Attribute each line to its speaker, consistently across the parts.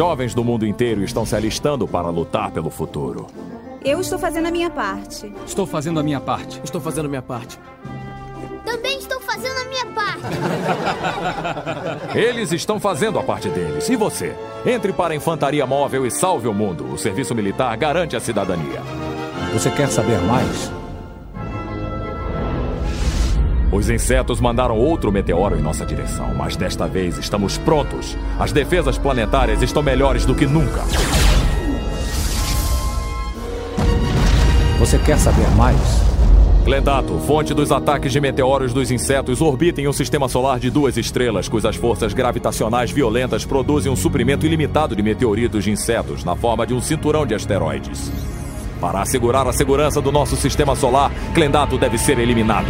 Speaker 1: Jovens do mundo inteiro estão se alistando para lutar pelo futuro.
Speaker 2: Eu estou fazendo a minha parte.
Speaker 3: Estou fazendo a minha parte.
Speaker 4: Estou fazendo a minha parte.
Speaker 5: Também estou fazendo a minha parte.
Speaker 1: Eles estão fazendo a parte deles. E você? Entre para a Infantaria Móvel e salve o mundo. O serviço militar garante a cidadania.
Speaker 3: Você quer saber mais?
Speaker 1: Os insetos mandaram outro meteoro em nossa direção, mas desta vez estamos prontos. As defesas planetárias estão melhores do que nunca.
Speaker 3: Você quer saber mais?
Speaker 1: Glendato, fonte dos ataques de meteoros dos insetos, orbita em um sistema solar de duas estrelas, cujas forças gravitacionais violentas produzem um suprimento ilimitado de meteoritos de insetos na forma de um cinturão de asteroides. Para assegurar a segurança do nosso sistema solar, Glendato deve ser eliminado.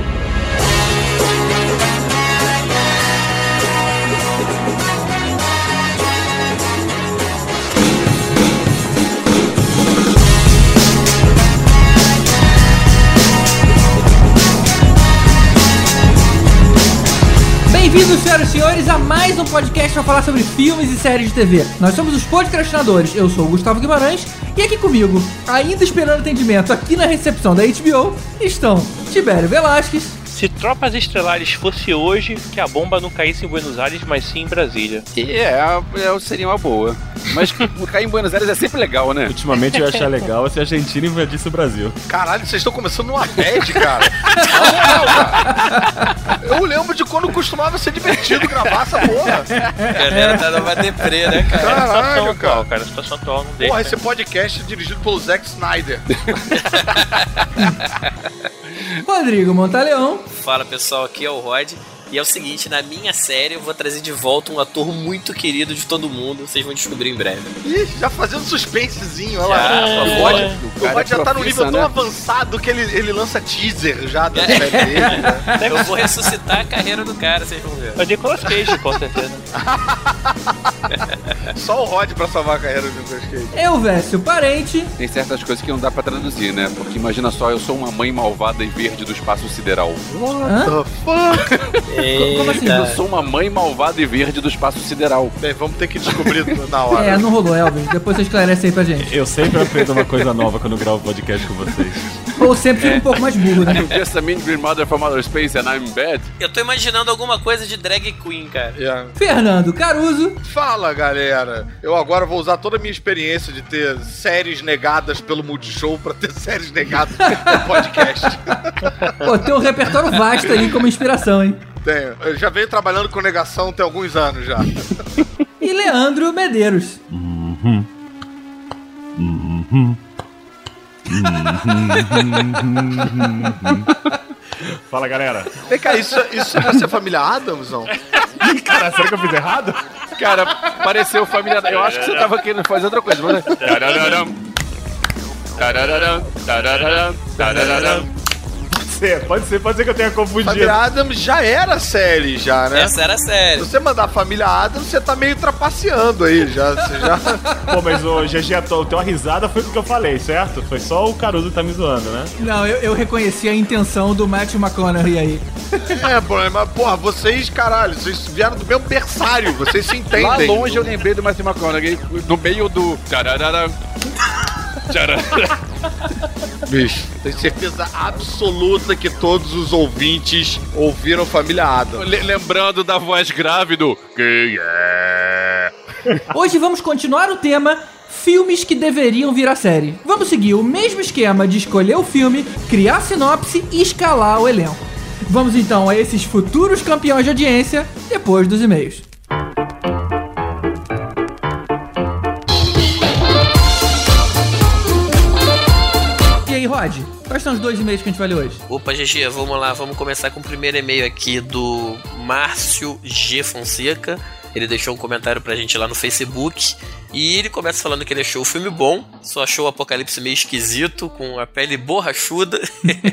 Speaker 6: Bem-vindos, senhoras e senhores, a mais um podcast para falar sobre filmes e séries de TV. Nós somos os podcastinadores, eu sou o Gustavo Guimarães e aqui comigo, ainda esperando atendimento aqui na recepção da HBO, estão Tibério Velasquez,
Speaker 7: Se Tropas Estelares fosse hoje, que a bomba não caísse em Buenos Aires, mas sim em Brasília.
Speaker 8: É, é, seria uma boa. Mas cair em Buenos Aires é sempre legal, né?
Speaker 9: Ultimamente eu ia achar legal se a Argentina invadisse o Brasil.
Speaker 10: Caralho, vocês estão começando uma bad, cara. Na moral, cara. Eu lembro de quando costumava ser divertido gravar essa porra.
Speaker 7: A galera tá numa deprê, né, cara?
Speaker 10: Caralho, cara.
Speaker 7: cara. A situação atual não deixa.
Speaker 10: Porra, esse podcast é dirigido pelo Zack Snyder.
Speaker 6: Rodrigo Montaleão
Speaker 11: Fala pessoal, aqui é o Rod. E é o seguinte, na minha série eu vou trazer de volta um ator muito querido de todo mundo, vocês vão descobrir em breve.
Speaker 10: Ih, já fazendo suspensezinho, olha
Speaker 11: Já,
Speaker 10: lá.
Speaker 11: por
Speaker 10: O. Rod,
Speaker 8: O é
Speaker 10: já tá no nível
Speaker 8: profissa,
Speaker 10: tão
Speaker 8: né?
Speaker 10: avançado que ele, ele lança teaser já da
Speaker 11: É.
Speaker 10: série dele. né?
Speaker 11: Eu vou ressuscitar a carreira do cara, vocês vão ver.
Speaker 7: É o Nicolas Cage, com certeza.
Speaker 10: Só o Rod pra salvar a carreira do Nicolas Cage.
Speaker 6: Elvésio Parente
Speaker 8: Tem certas coisas que não dá pra traduzir, né? Porque imagina só, eu sou uma mãe malvada e verde do espaço sideral.
Speaker 6: Hã?
Speaker 10: The fuck?
Speaker 6: Como assim?
Speaker 8: Eu sou uma mãe malvada e verde do espaço sideral.
Speaker 10: Bem, vamos ter que descobrir na hora.
Speaker 6: É, não rolou, Elvis. Depois você esclarece aí pra gente.
Speaker 9: Eu sempre aprendo uma coisa nova quando gravo podcast com vocês.
Speaker 6: Ou sempre fica um pouco mais burro, né?
Speaker 8: I'm just a mean green mother from outer space and I'm bad.
Speaker 11: Eu tô imaginando alguma coisa de drag queen, cara.
Speaker 10: Yeah.
Speaker 6: Fernando Caruso
Speaker 10: Fala, galera. Eu agora vou usar toda a minha experiência de ter séries negadas pelo Multishow pra ter séries negadas no podcast.
Speaker 6: Pô, tem um repertório vasto ali como inspiração, hein?
Speaker 10: Tenho. Eu já venho trabalhando com negação tem alguns anos já.
Speaker 6: E Leandro Medeiros.
Speaker 9: Fala galera.
Speaker 10: Vem cá, isso, isso é ser família Adams, não?
Speaker 9: Cara, será que eu fiz errado?
Speaker 8: Cara, pareceu família. Eu acho que você tava querendo fazer outra coisa, mas.
Speaker 9: Ser, pode ser, pode ser que eu tenha confundido.
Speaker 10: Família Adams já era série, já, né?
Speaker 11: Essa era a
Speaker 10: Se
Speaker 11: série.
Speaker 10: você mandar Família Adams, você tá meio trapaceando aí, já. Você já...
Speaker 9: Pô, mas o GG, a tua tua risada foi o que eu falei, certo? Foi só o Caruso que tá me zoando, né?
Speaker 6: Não, eu, eu reconheci a intenção do Matthew McConaughey aí.
Speaker 10: É, problema. Porra, vocês, caralho, vocês vieram do mesmo berçário, vocês se entendem.
Speaker 8: Lá longe eu lembrei do Matthew McConaughey, no meio do. Tarararam.
Speaker 10: Bicho, tenho certeza absoluta que todos os ouvintes ouviram Família Adams.
Speaker 8: Le- lembrando da voz grave do. Quem é?
Speaker 6: Hoje vamos continuar o tema filmes que deveriam virar série. Vamos seguir o mesmo esquema de escolher o filme, criar a sinopse e escalar o elenco. Vamos então a esses futuros campeões de audiência depois dos e-mails. Quais são os dois e-mails que a gente vai ler hoje?
Speaker 11: Opa, GG, vamos lá, vamos começar com o primeiro e-mail aqui do Márcio G. Fonseca. Ele deixou um comentário pra gente lá no Facebook. E ele começa falando que ele achou o filme bom, só achou o Apocalipse meio esquisito, com a pele borrachuda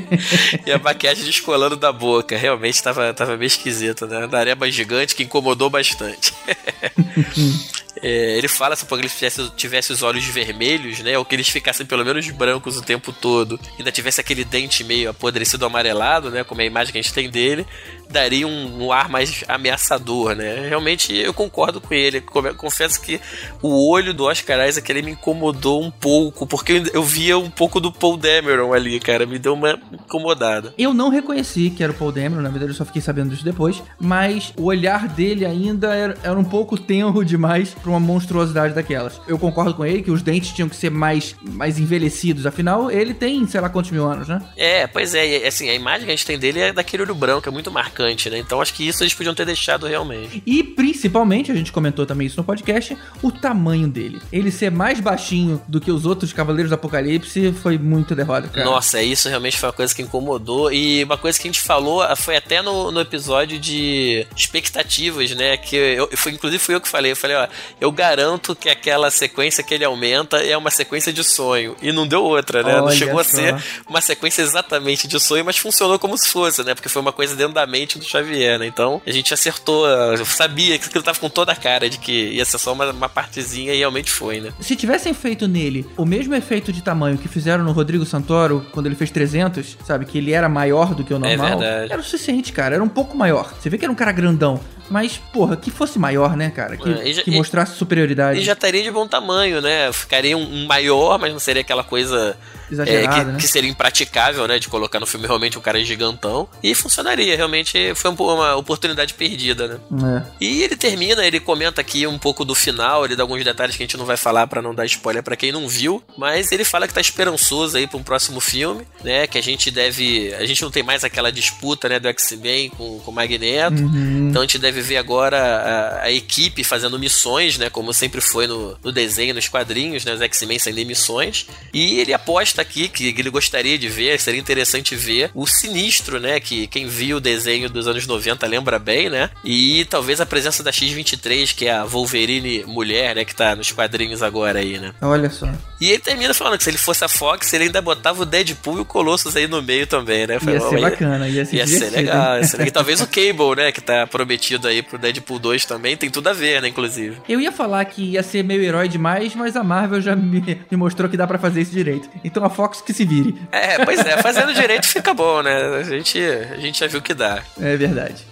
Speaker 11: e a maquiagem descolando da boca. Realmente tava, tava meio esquisito, né? Da areba gigante que incomodou bastante. É, ele fala se o Apocalipse tivesse, tivesse os olhos vermelhos, né? Ou que eles ficassem pelo menos brancos o tempo todo. Ainda tivesse aquele dente meio apodrecido amarelado, né? Como é a imagem que a gente tem dele. Daria um, um ar mais ameaçador, né? Realmente eu concordo com ele. Confesso que o olho do Oscar Isaac ele me incomodou um pouco. Porque eu, eu via um pouco do Paul Dameron ali, cara. Me deu uma incomodada.
Speaker 6: Eu não reconheci que era o Paul Dameron, na verdade eu só fiquei sabendo disso depois. Mas o olhar dele ainda era, era um pouco tenro demais pra uma monstruosidade daquelas. Eu concordo com ele que os dentes tinham que ser mais, mais envelhecidos, afinal, ele tem sei lá quantos mil anos, né?
Speaker 11: É, pois é, e, assim, a imagem que a gente tem dele é daquele olho branco, é muito marcante, né? Então acho que isso eles podiam ter deixado realmente.
Speaker 6: E principalmente, a gente comentou também isso no podcast, o tamanho dele. Ele ser mais baixinho do que os outros Cavaleiros do Apocalipse foi muito derrota, cara.
Speaker 11: Nossa, isso realmente foi uma coisa que incomodou. E uma coisa que a gente falou ah, foi até no, no episódio de expectativas, né? Que eu, foi, inclusive fui eu que falei. Eu falei, ó, eu garanto que aquela sequência que ele aumenta é uma sequência de sonho. E não deu outra, né? Olha não chegou só. a ser uma sequência exatamente de sonho, mas funcionou como se fosse, né? Porque foi uma coisa dentro da mente do Xavier, né? Então a gente acertou, eu sabia que aquilo tava com toda a cara de que ia ser só uma, uma partezinha e realmente foi, né?
Speaker 6: Se tivessem feito nele o mesmo efeito de tamanho que fizeram no Rodrigo Santoro quando ele fez 300, sabe? Que ele era maior do que o normal. É verdade. Era o suficiente, cara. Era um pouco maior. Você vê que era um cara grandão. Mas, porra, que fosse maior, né, cara? Que, é, já, que mostrasse superioridade.
Speaker 11: E já estaria de bom tamanho, né? Ficaria um, um maior, mas não seria aquela coisa
Speaker 6: Exagerada,
Speaker 11: é, que,
Speaker 6: né?
Speaker 11: que, seria impraticável, né? De colocar no filme realmente um cara gigantão. E funcionaria, realmente foi uma oportunidade perdida, né? É. E ele termina, ele comenta aqui um pouco do final, ele dá alguns detalhes que a gente não vai falar para não dar spoiler para quem não viu, mas ele fala que tá esperançoso aí para um próximo filme, né? Que a gente deve. A gente não tem mais aquela disputa, né, do X-Men com, com o Magneto.
Speaker 6: Uhum.
Speaker 11: Então a gente deve ver agora a, a, equipe fazendo missões, né? Como sempre foi no, no desenho, nos quadrinhos, né? Os X-Men saindo em missões. E ele aposta aqui que ele gostaria de ver, seria interessante ver o Sinistro, né? Que quem viu o desenho dos anos 90 lembra bem, né? E talvez a presença da X-23, que é a Wolverine mulher, né? Que tá nos quadrinhos agora aí, né?
Speaker 6: Olha só.
Speaker 11: E ele termina falando que se ele fosse a Fox, ele ainda botava o Deadpool e o Colossus aí no meio também, né?
Speaker 6: Foi, ia ser bacana, ia ser,
Speaker 11: ia ser legal. Ia ser legal. Talvez o Cable, né? Que tá prometido aí pro Deadpool 2 também, tem tudo a ver, né? Inclusive.
Speaker 6: Eu ia falar que ia ser meio herói demais, mas a Marvel já me, me mostrou que dá para fazer isso direito. Então a Fox que se vire.
Speaker 11: É, pois é, fazendo direito fica bom, né? A gente, a gente já viu que dá.
Speaker 6: É verdade.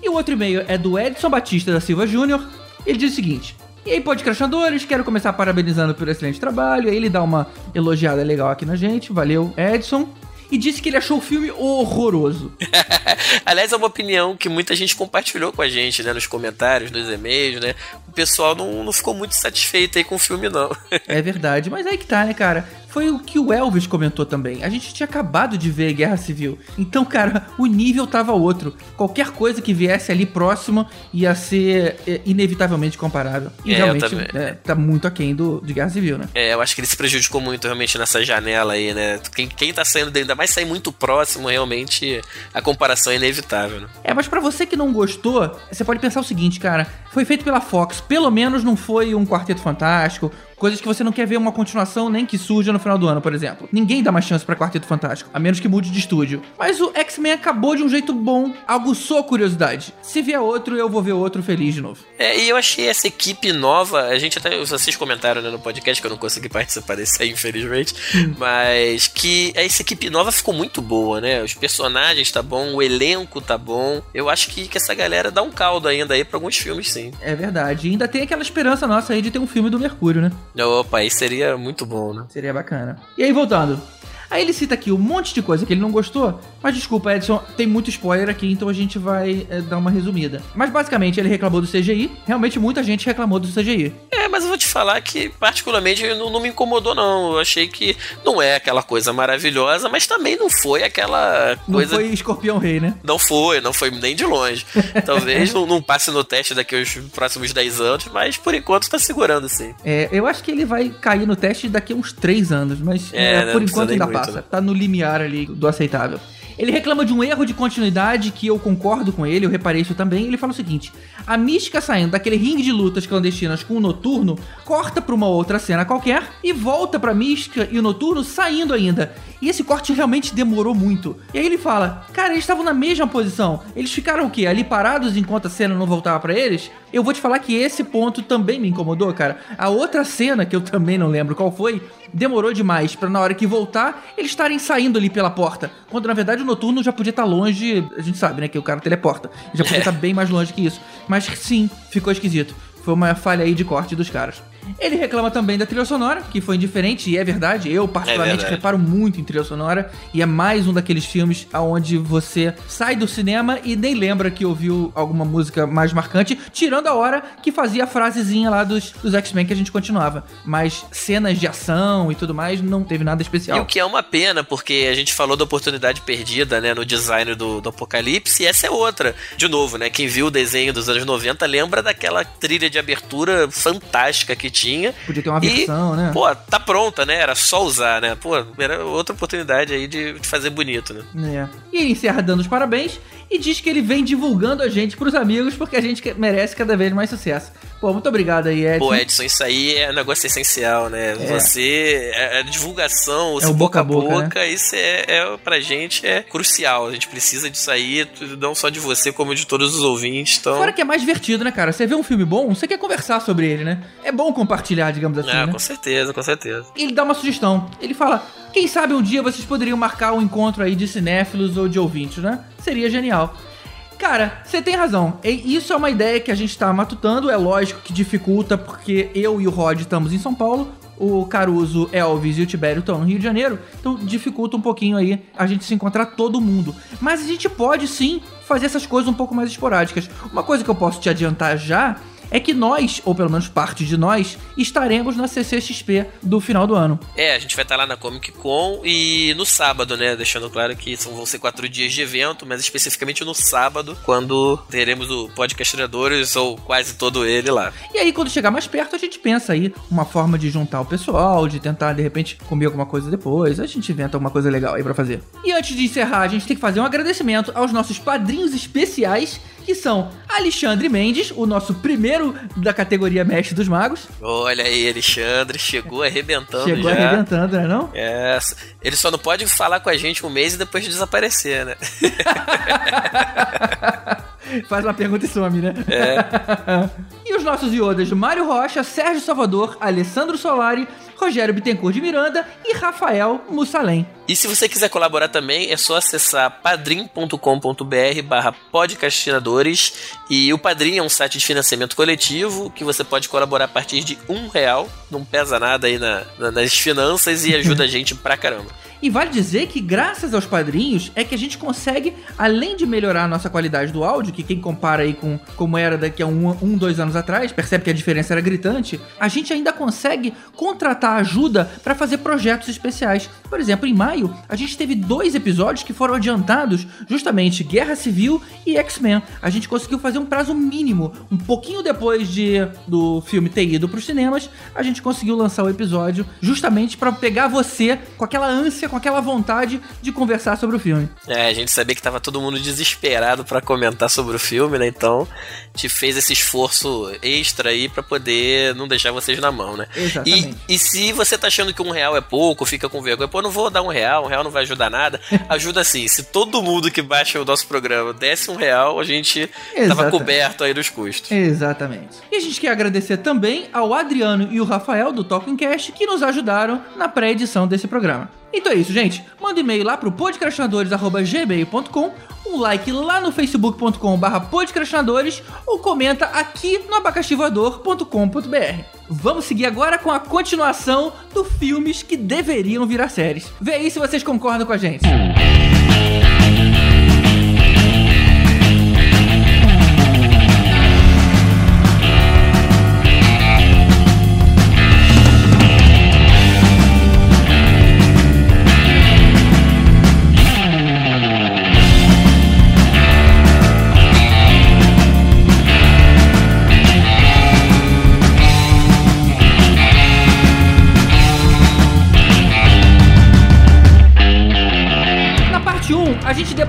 Speaker 6: E o outro e-mail é do Edson Batista da Silva Júnior. Ele diz o seguinte: e aí, podcastinadores, quero começar parabenizando pelo excelente trabalho. Aí ele dá uma elogiada legal aqui na gente. Valeu, Edson e disse que ele achou o filme horroroso.
Speaker 11: Aliás, é uma opinião que muita gente compartilhou com a gente, né? Nos comentários, nos e-mails, né? O pessoal não, não ficou muito satisfeito aí com o filme, não.
Speaker 6: é verdade, mas aí que tá, né, cara? Foi o que o Elvis comentou também. A gente tinha acabado de ver Guerra Civil. Então, cara, o nível tava outro. Qualquer coisa que viesse ali próximo ia ser é, inevitavelmente comparável. E é, realmente é, tá muito aquém do, de Guerra Civil, né?
Speaker 11: É, eu acho que ele se prejudicou muito realmente nessa janela aí, né? Quem, quem tá saindo, ainda mais sair muito próximo, realmente a comparação é inevitável, né?
Speaker 6: É, mas para você que não gostou, você pode pensar o seguinte, cara. Foi feito pela Fox. Pelo menos não foi um Quarteto Fantástico Coisas que você não quer ver uma continuação nem que surja no final do ano, por exemplo. Ninguém dá mais chance para Quarteto Fantástico, a menos que mude de estúdio. Mas o X-Men acabou de um jeito bom, aguçou a curiosidade. Se vier outro, eu vou ver outro feliz de novo.
Speaker 11: É, e eu achei essa equipe nova, a gente até, vocês comentaram né, no podcast que eu não consegui participar desse aí, infelizmente, hum. mas que essa equipe nova ficou muito boa, né? Os personagens tá bom, o elenco tá bom. Eu acho que, que essa galera dá um caldo ainda aí pra alguns filmes, sim.
Speaker 6: É verdade. E ainda tem aquela esperança nossa aí de ter um filme do Mercúrio, né?
Speaker 11: Opa, aí seria muito bom, né?
Speaker 6: Seria bacana. E aí, voltando. Aí ele cita aqui um monte de coisa que ele não gostou, mas desculpa, Edson, tem muito spoiler aqui, então a gente vai é, dar uma resumida. Mas basicamente ele reclamou do CGI, realmente muita gente reclamou do CGI.
Speaker 11: É, mas eu vou te falar que particularmente não, não me incomodou não, eu achei que não é aquela coisa maravilhosa, mas também não foi aquela coisa...
Speaker 6: Não foi Escorpião Rei, né?
Speaker 11: Não foi, não foi nem de longe. Talvez não, não, passe no teste daqui aos próximos 10 anos, mas por enquanto tá segurando sim.
Speaker 6: É, eu acho que ele vai cair no teste daqui a uns 3 anos, mas é, é, por enquanto ainda muito, passa. Né? Tá no limiar ali do aceitável. Ele reclama de um erro de continuidade que eu concordo com ele, eu reparei isso também. Ele fala o seguinte: a mística saindo daquele ringue de lutas clandestinas com o noturno corta para uma outra cena qualquer e volta para mística e o noturno saindo ainda. E esse corte realmente demorou muito. E aí ele fala: Cara, eles estavam na mesma posição. Eles ficaram o quê? Ali parados enquanto a cena não voltava pra eles? Eu vou te falar que esse ponto também me incomodou, cara. A outra cena, que eu também não lembro qual foi, demorou demais pra na hora que voltar, eles estarem saindo ali pela porta. Quando na verdade o noturno já podia estar longe. A gente sabe, né? Que o cara teleporta. Já podia estar bem mais longe que isso. Mas sim, ficou esquisito. Foi uma falha aí de corte dos caras. Ele reclama também da trilha sonora, que foi indiferente, e é verdade. Eu, particularmente,
Speaker 11: verdade.
Speaker 6: reparo muito em trilha sonora. E é mais um daqueles filmes onde você sai do cinema e nem lembra que ouviu alguma música mais marcante, tirando a hora que fazia a frasezinha lá dos, dos X-Men que a gente continuava. Mas cenas de ação e tudo mais, não teve nada
Speaker 11: E
Speaker 6: especial.
Speaker 11: o que é uma pena, porque a gente falou da oportunidade perdida, né, no design do, do Apocalipse, e essa é outra. De novo, né, quem viu o desenho dos anos 90 lembra daquela trilha de abertura fantástica que tinha.
Speaker 6: Podia ter uma
Speaker 11: E,
Speaker 6: versão, né?
Speaker 11: Pô, tá pronta, né? Era só usar, né? Pô, era outra oportunidade aí de, de fazer bonito, né?
Speaker 6: É. E ele encerra dando os parabéns e diz que ele vem divulgando a gente pros amigos porque a gente merece cada vez mais sucesso. Pô, muito obrigado aí, Edson.
Speaker 11: Pô, Edson, isso aí é um negócio essencial, né?
Speaker 6: É.
Speaker 11: Você, a a divulgação,
Speaker 6: É o boca a boca, né?
Speaker 11: isso é, é, pra gente é crucial. A gente precisa disso aí, não só de você, como de todos os ouvintes. Então,
Speaker 6: Fora que é mais divertido, né, cara? Você vê um filme bom, você quer conversar sobre ele, né? É bom compartilhar, digamos assim,
Speaker 11: é,
Speaker 6: né?
Speaker 11: com certeza, com certeza.
Speaker 6: Ele dá uma sugestão. Ele fala: quem sabe um dia vocês poderiam marcar um encontro aí de cinéfilos ou de ouvintes, né? Seria genial. Cara, você tem razão. E isso é uma ideia que a gente tá matutando. É lógico que dificulta, porque eu e o Rod estamos em São Paulo. O Caruso, Elvis e o Tibério estão no Rio de Janeiro. Então dificulta um pouquinho aí a gente se encontrar todo mundo. Mas a gente pode sim fazer essas coisas um pouco mais esporádicas. Uma coisa que eu posso te adiantar já é que nós, ou pelo menos parte de nós, estaremos na CCXP do final do ano.
Speaker 11: É, a gente vai estar lá na Comic Con e no sábado, né? Deixando claro que são, vão ser quatro dias de evento, mas especificamente no sábado, quando teremos o Podcast Criadores ou quase todo ele lá.
Speaker 6: E aí, quando chegar mais perto, a gente pensa aí uma forma de juntar o pessoal, de tentar, de repente, comer alguma coisa depois. A gente inventa alguma coisa legal aí pra fazer. E antes de encerrar, a gente tem que fazer um agradecimento aos nossos padrinhos especiais, que são Alexandre Mendes, o nosso primeiro da categoria Mestre dos Magos.
Speaker 11: Olha aí, Alexandre, chegou arrebentando
Speaker 6: Chegou
Speaker 11: já.
Speaker 6: arrebentando, né não?
Speaker 11: É, ele só não pode falar com a gente um mês e depois desaparecer, né?
Speaker 6: Faz uma pergunta e some, né?
Speaker 11: É.
Speaker 6: e os nossos iodas Mário Rocha, Sérgio Salvador, Alessandro Solari, Rogério Bittencourt de Miranda e Rafael Mussalem.
Speaker 11: E se você quiser colaborar também, é só acessar padrim.com.br barra podcastinadores e o Padrim é um site de financiamento coletivo que você pode colaborar a partir de um real, não pesa nada aí na- na- nas finanças e ajuda a gente pra caramba.
Speaker 6: E vale dizer que graças aos padrinhos é que a gente consegue, além de melhorar a nossa qualidade do áudio, que quem compara aí com como era daqui a um, um dois anos atrás, percebe que a diferença era gritante, a gente ainda consegue contratar ajuda para fazer projetos especiais. Por exemplo, em maio, a gente teve dois episódios que foram adiantados, justamente Guerra Civil e X-Men. A gente conseguiu fazer um prazo mínimo, um pouquinho depois de do filme ter ido para os cinemas, a gente conseguiu lançar o episódio justamente para pegar você com aquela ânsia, com aquela vontade de conversar sobre o filme.
Speaker 11: É, a gente sabia que tava todo mundo desesperado pra comentar sobre o filme, né? Então, te fez esse esforço extra aí pra poder não deixar vocês na mão, né?
Speaker 6: Exatamente.
Speaker 11: E, e se você tá achando que um real é pouco, fica com vergonha, pô, não vou dar um real, um real não vai ajudar nada. Ajuda sim. Se todo mundo que baixa o nosso programa desse um real, a gente tava
Speaker 6: Exatamente.
Speaker 11: coberto aí dos custos.
Speaker 6: Exatamente. E a gente quer agradecer também ao Adriano e o Rafael do Talking Cast que nos ajudaram na pré-edição desse programa. Então é isso, gente. Manda um e-mail lá pro podcastinadores.gmail.com, um like lá no facebook.com barra podcastinadores ou comenta aqui no abacaxivoador.com.br. Vamos seguir agora com a continuação do filmes que deveriam virar séries. Vê aí se vocês concordam com a gente. Na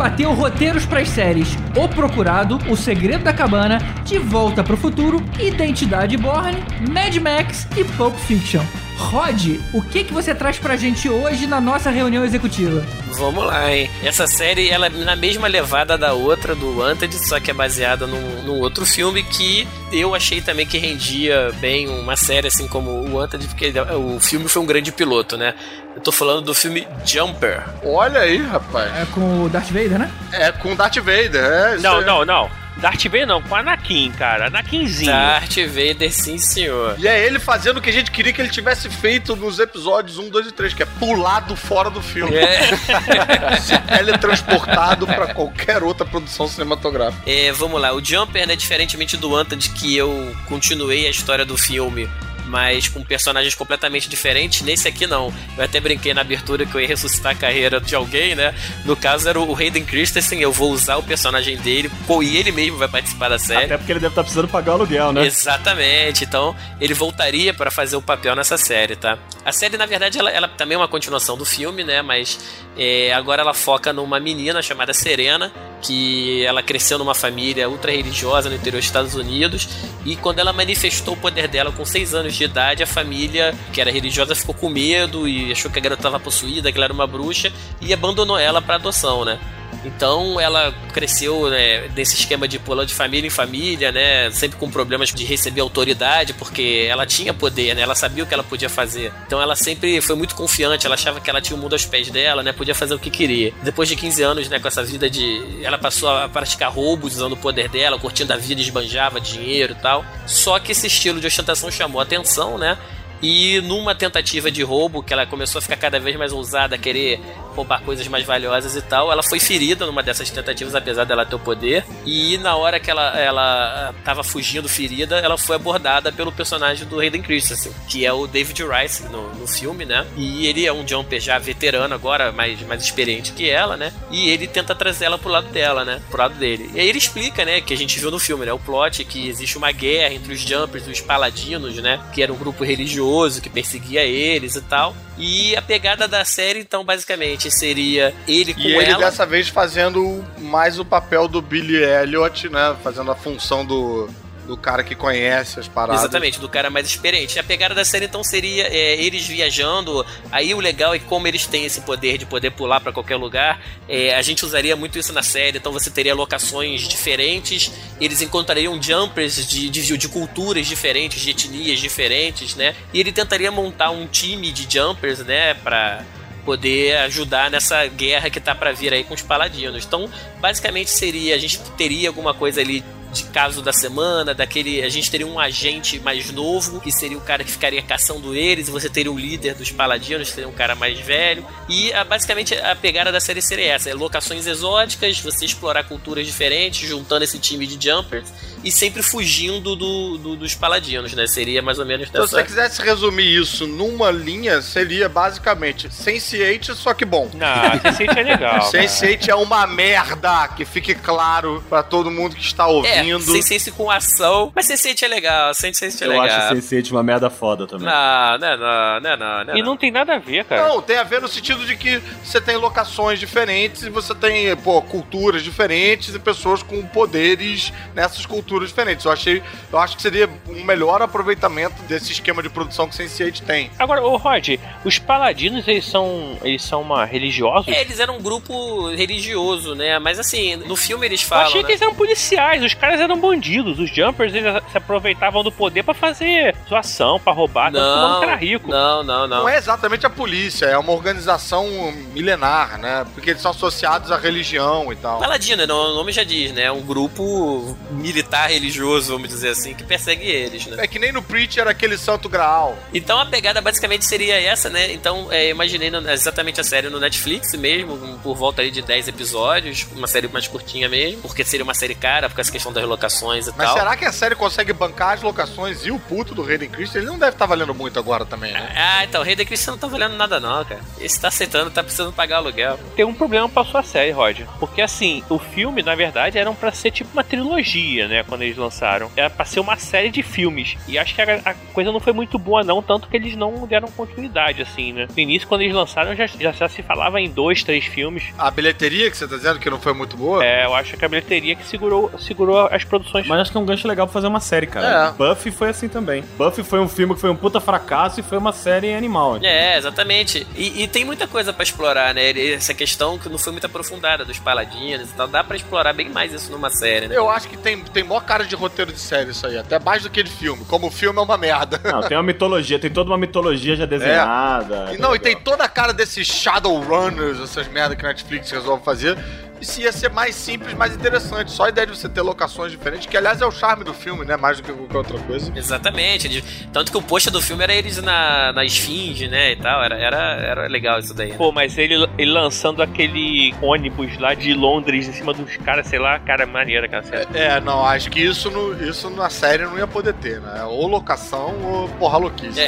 Speaker 6: debateu roteiros para as séries O Procurado, O Segredo da Cabana, De Volta para o Futuro, Identidade Borne, Mad Max e Pulp Fiction. Rod, o que que você traz pra gente hoje na nossa reunião executiva?
Speaker 11: Vamos lá, hein? Essa série, ela é na mesma levada da outra, do Wanted, só que é baseada num, num outro filme que eu achei também que rendia bem uma série assim como o Wanted, porque o filme foi um grande piloto, né? Eu tô falando do filme Jumper.
Speaker 10: Olha aí, rapaz.
Speaker 6: É com o Darth Vader, né?
Speaker 10: É com Darth Vader, é.
Speaker 7: Não, não, não. Darth Vader não, com Anakin, cara. Anakinzinho.
Speaker 11: Darth Vader, sim, senhor.
Speaker 10: E é ele fazendo o que a gente queria que ele tivesse feito nos episódios 1, 2 e 3, que é pulado fora do filme.
Speaker 11: É.
Speaker 10: Se teletransportado pra qualquer outra produção cinematográfica.
Speaker 11: É, vamos lá. O Jumper, né, diferentemente do Wanted, que eu continuei a história do filme mas com personagens completamente diferentes. Nesse aqui não. Eu até brinquei na abertura que eu ia ressuscitar a carreira de alguém, né? No caso era o Hayden Christensen, eu vou usar o personagem dele, e ele mesmo vai participar da série.
Speaker 9: Até porque ele deve estar precisando pagar o aluguel, né?
Speaker 11: Exatamente. Então, ele voltaria para fazer o papel nessa série, tá? A série, na verdade, ela, ela também é uma continuação do filme, né? Mas é, agora ela foca numa menina chamada Serena, que ela cresceu numa família ultra religiosa no interior dos Estados Unidos e quando ela manifestou o poder dela com 6 anos de idade, a família que era religiosa ficou com medo e achou que a garota estava possuída, que ela era uma bruxa e abandonou ela para adoção, né? Então ela cresceu né, nesse esquema de pular de família em família, né? Sempre com problemas de receber autoridade, porque ela tinha poder, né? Ela sabia o que ela podia fazer. Então ela sempre foi muito confiante, ela achava que ela tinha o mundo aos pés dela, né? Podia fazer o que queria. Depois de 15 anos, né, com essa vida de. Ela passou a praticar roubos usando o poder dela, curtindo a vida, esbanjava dinheiro e tal. Só que esse estilo de ostentação chamou a atenção, né? E numa tentativa de roubo, que ela começou a ficar cada vez mais ousada, querer roubar coisas mais valiosas e tal, ela foi ferida numa dessas tentativas, apesar dela ter o poder. E na hora que ela, ela tava fugindo ferida, ela foi abordada pelo personagem do Hayden Christensen, que é o David Rice no, no filme, né? E ele é um jumper já veterano agora, mais, mais experiente que ela, né? E ele tenta trazer ela pro lado dela, né? Pro lado dele. E aí ele explica, né, que a gente viu no filme, né? O plot que existe uma guerra entre os jumpers e os paladinos, né? Que era um grupo religioso que perseguia eles e tal. E a pegada da série, então, basicamente, seria ele com
Speaker 10: e ele
Speaker 11: ela.
Speaker 10: dessa vez fazendo mais o papel do Billy Elliot, né? Fazendo a função do, do cara que conhece as paradas.
Speaker 11: Exatamente, do cara mais experiente. A pegada da série então seria é, eles viajando. Aí o legal é que como eles têm esse poder de poder pular para qualquer lugar, é, a gente usaria muito isso na série. Então você teria locações diferentes, eles encontrariam jumpers de, de, de culturas diferentes, de etnias diferentes, né? E ele tentaria montar um time de jumpers, né? Pra poder ajudar nessa guerra que tá para vir aí com os paladinos. Então, basicamente seria a gente teria alguma coisa ali de caso da semana, daquele. A gente teria um agente mais novo, que seria o cara que ficaria caçando eles, e você teria o líder dos paladinos, que seria um cara mais velho. E a, basicamente a pegada da série seria essa: é locações exóticas, você explorar culturas diferentes, juntando esse time de jumpers e sempre fugindo do, do, dos paladinos, né? Seria mais ou menos
Speaker 10: Então, se você quisesse resumir isso numa linha, seria basicamente Sense8, só que bom.
Speaker 7: Não, Sense8 é legal.
Speaker 10: Sense8 é uma merda, que fique claro pra todo mundo que está ouvindo.
Speaker 11: É, Sense8 com ação, mas Sense8 é legal, Sense8 é
Speaker 9: Eu
Speaker 11: legal.
Speaker 9: acho Sense8 uma merda foda também.
Speaker 11: Não, não, é não, não, é não, não, é
Speaker 7: E não tem nada a ver, cara.
Speaker 10: Não, tem a ver no sentido de que você tem locações diferentes e você tem, pô, culturas diferentes e pessoas com poderes nessas culturas diferentes. Eu achei, eu acho que seria um melhor aproveitamento desse esquema de produção que Sense8 tem.
Speaker 7: Agora, ô Rod, os paladinos, eles são, eles são uma religiosos?
Speaker 11: É, eles eram um grupo religioso, né? Mas assim, no filme eles
Speaker 7: Eu
Speaker 11: falam.
Speaker 7: achei
Speaker 11: né?
Speaker 7: que eles eram policiais, os caras eram bandidos. Os jumpers, eles se aproveitavam do poder pra fazer zoação, pra roubar, tanto o
Speaker 11: Não,
Speaker 7: mundo era rico.
Speaker 11: não, não, não.
Speaker 10: Não é exatamente a polícia, é uma organização milenar, né? Porque eles são associados à religião e tal.
Speaker 11: Paladino, né? o nome já diz, né? É um grupo militar religioso, vamos dizer assim, que persegue eles, né?
Speaker 10: É que nem no Preacher aquele santo graal.
Speaker 11: Então a pegada basicamente seria essa, né? Então é, imaginei no- exatamente a série no Netflix mesmo, por volta aí de 10 episódios, uma série mais curtinha mesmo, porque seria uma série cara, por essa questão das locações e
Speaker 10: Mas
Speaker 11: tal.
Speaker 10: será que a série consegue bancar as locações e o puto do Hayden Christensen? Ele não deve estar valendo muito agora também, né?
Speaker 11: Ah, então, o Rei da Cristo não tá valendo nada não, cara. Esse tá aceitando, tá precisando pagar aluguel.
Speaker 7: Tem um problema pra sua série, Rod. Porque assim, o filme, na verdade, eram pra ser tipo uma trilogia, né? Quando eles lançaram. Era pra ser uma série de filmes. E acho que a, a coisa não foi muito boa, não. Tanto que eles não deram continuidade, assim, né? No início, quando eles lançaram, já, já, já se falava em dois, três filmes.
Speaker 10: A bilheteria que você tá dizendo que não foi muito boa?
Speaker 7: É, eu acho que a bilheteria que segurou, segurou as produções.
Speaker 9: Mas acho que é um gancho legal pra fazer uma série, cara.
Speaker 10: É.
Speaker 9: Buffy foi assim também. Buffy foi um filme que foi um puta fracasso e foi uma série animal.
Speaker 11: É, exatamente. E, e tem muita coisa pra explorar, né? Essa questão que não foi muito aprofundada dos paladinos e tal. Dá pra explorar bem mais isso numa série, né?
Speaker 10: Eu acho que tem, tem maior cara de roteiro de série isso aí, até mais do que de filme. Como o filme é uma merda.
Speaker 9: Não, tem uma mitologia, tem toda uma mitologia já desenhada.
Speaker 10: E não, e tem toda a cara desses Shadowrunners, essas merda que a Netflix resolve fazer. Isso ia ser mais simples, mais interessante. Só a ideia de você ter locações diferentes, que aliás é o charme do filme, né? Mais do que qualquer outra coisa.
Speaker 11: Exatamente. Eles- Tanto que o post do filme era eles na, na esfinge, né? E tal. Era, era, era legal isso daí. né?
Speaker 7: Pô, mas ele, ele lançando aquele ônibus lá de Londres em cima dos caras, sei lá, cara, maneira aquela cena.
Speaker 10: É, não, acho que isso, no, isso na série não ia poder ter, né? Ou locação ou porra louquice.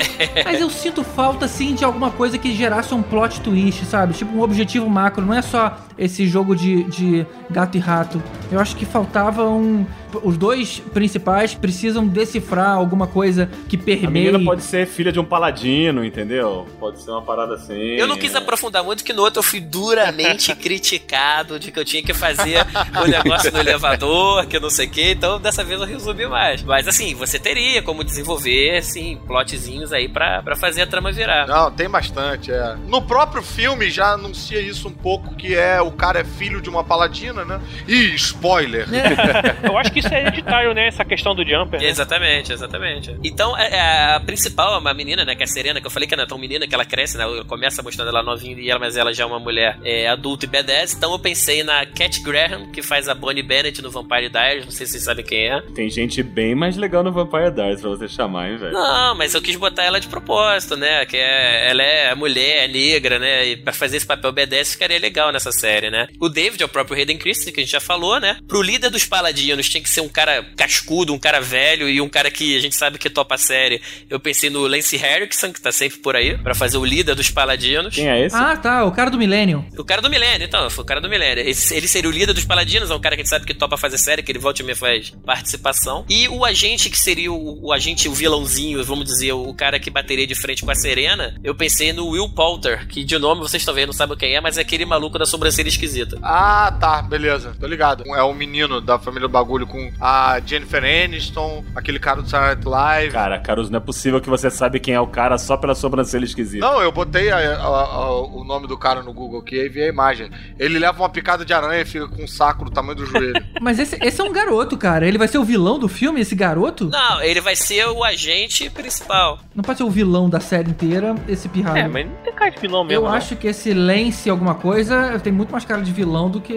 Speaker 6: Mas eu sinto falta, assim, de alguma coisa que gerasse um plot twist, sabe? Tipo um objetivo macro. Não é só esse jogo de, de gato e rato. Eu acho que faltava um. Os dois principais precisam decifrar alguma coisa que
Speaker 9: A
Speaker 6: permeie.
Speaker 9: menina pode ser filha de um paladino, entendeu? Pode ser uma parada assim.
Speaker 11: Eu não quis aprofundar muito, que no outro eu fui duramente criticado de que eu tinha que fazer o negócio no elevador, que eu não sei o que, então dessa vez eu resumi mais. Mas assim, você teria como desenvolver, assim, plotzinhos aí pra, pra fazer a trama virar.
Speaker 10: Não, tem bastante, é. No próprio filme já anuncia isso um pouco, que é o cara é filho de uma paladina, né? Ih, spoiler!
Speaker 7: Eu acho que isso é hereditário, né? Essa questão do Jumper. né?
Speaker 11: Exatamente, exatamente. Então, é- é a principal, uma menina, né, que é a Serena, que eu falei que não é tão menina, que ela cresce, né, começa mostrando ela novinha, e ela, mas ela já é uma mulher é, adulta e B10, então eu pensei na Cat Graham, que faz a Bonnie Bennett no Vampire Diaries, não sei se vocês sabem quem é.
Speaker 9: Tem gente bem mais legal no Vampire Diaries pra você chamar, hein, velho?
Speaker 11: Não, mas eu quis botar ela de propósito, né, que é, ela é mulher, é negra, né, e pra fazer esse papel B10 ficaria legal nessa série, né. O David é o próprio Hayden Christensen, que a gente já falou, né, pro líder dos paladinos tinha que ser um cara cascudo, um cara velho e um cara que a gente sabe que topa a série. Eu pensei no Lance Henriksen, que tá sempre por aí, pra fazer o líder dos paladinos.
Speaker 9: Quem é esse?
Speaker 6: Ah, tá. O cara do Millennium.
Speaker 11: O cara do milênio, então, foi o cara do milênio. Esse- Ele seria o líder dos paladinos, é um cara que a gente sabe que topa fazer série, que ele volta e meia faz participação. E o agente que seria o, o agente, o vilãozinho, vamos dizer, o cara que bateria de frente com a Serena, eu pensei no Will Poulter, que de nome vocês estão vendo, não sabem quem é, mas é aquele maluco da sobrancelha esquisita.
Speaker 10: Ah, tá, beleza, tô ligado. É o menino da família Bagulho com a Jennifer Aniston, aquele cara do Saturday Night Live.
Speaker 9: Cara, Caruso, não é possível que você sabe quem é o cara só pela sobrancelha esquisita.
Speaker 10: Não, eu botei a- a- a- o nome do cara no Google aqui e vi a imagem. Ele leva uma picada de aranha e fica com um saco do tamanho do joelho.
Speaker 6: Mas esse, esse é um garoto, cara. Ele vai ser o vilão do filme, esse garoto?
Speaker 11: Não, ele vai ser o agente principal.
Speaker 6: Não pode ser o vilão da série inteira, esse pirralho.
Speaker 7: É, mas não tem cara de vilão mesmo.
Speaker 6: Eu
Speaker 7: não.
Speaker 6: acho que esse Lance alguma coisa tem muito mais cara de vilão do que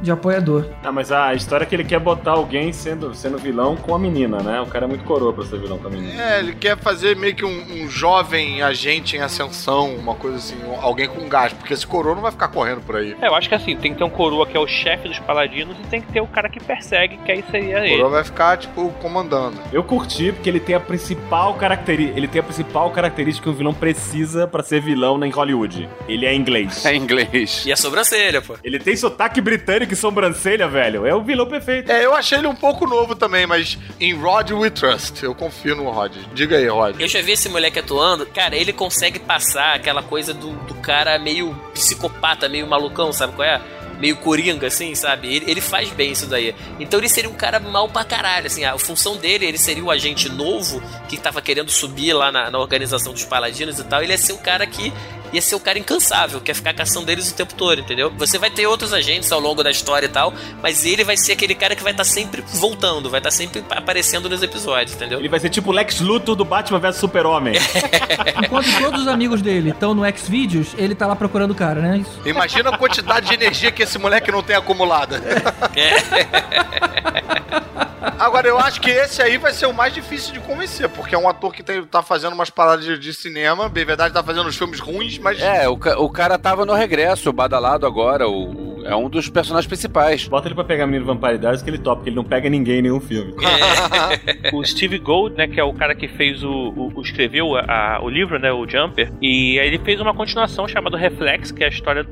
Speaker 6: de apoiador.
Speaker 9: Ah, mas a história é que ele quer botar alguém sendo, sendo vilão com a menina, né? O cara é muito coroa pra ser vilão com a menina.
Speaker 10: É, ele quer fazer meio que um, um jovem agente em ascensão, uma coisa assim, um- alguém com gás, porque esse coroa não vai ficar correndo por aí.
Speaker 7: É, eu acho que assim, tem que ter um coroa que é o chefe dos paladinos e tem que ter o cara que persegue, que aí seria
Speaker 10: O
Speaker 7: ele.
Speaker 10: coroa vai ficar, tipo, comandando.
Speaker 9: Eu curti porque ele tem a principal característica, ele tem a principal característica que um vilão precisa pra ser vilão em Hollywood. Ele é inglês.
Speaker 8: É inglês.
Speaker 11: E a sobrancelha, pô.
Speaker 9: Ele tem sotaque britânico e sobrancelha, velho. É o vilão perfeito.
Speaker 10: É, eu achei ele um pouco novo também, mas em Rod We Trust. Eu confio no Rod. Diga aí, Rod.
Speaker 11: Eu já vi esse moleque atuando, cara, ele consegue passar aquela coisa do, do cara meio psicopata, meio malucão, sabe qual é? Meio coringa, assim, sabe? Ele, ele faz bem isso daí. Então ele seria um cara mal pra caralho, assim. A função dele, ele seria o agente novo que tava querendo subir lá na, na organização dos paladinos e tal. Ele ia ser um cara que ia ser o cara incansável, que ia ficar caçando eles o tempo todo, entendeu? Você vai ter outros agentes ao longo da história e tal, mas ele vai ser aquele cara que vai estar sempre voltando, vai estar sempre aparecendo nos episódios, entendeu?
Speaker 9: Ele vai ser tipo o Lex Luthor do Batman vs Super-Homem.
Speaker 6: Enquanto todos os amigos dele estão no Xvideos, ele tá lá procurando o cara, né? Isso.
Speaker 10: Imagina a quantidade de energia que esse moleque não tem acumulada. Agora, eu acho que esse aí vai ser o mais difícil de convencer, porque é um ator que tem- tá fazendo umas paradas de, de cinema, bem verdade, tá fazendo uns filmes ruins, mas.
Speaker 8: É, o, ca- o cara tava no regresso, o badalado agora, o, é um dos personagens principais.
Speaker 9: Bota ele pra pegar menino Vampire Diaries que ele topa, porque ele não pega ninguém em nenhum filme.
Speaker 7: o Steve Gold, né, que é o cara que fez o, o- o- escreveu a- a- o livro, né, o Jumper, e aí ele fez uma continuação chamada Reflex, que é a história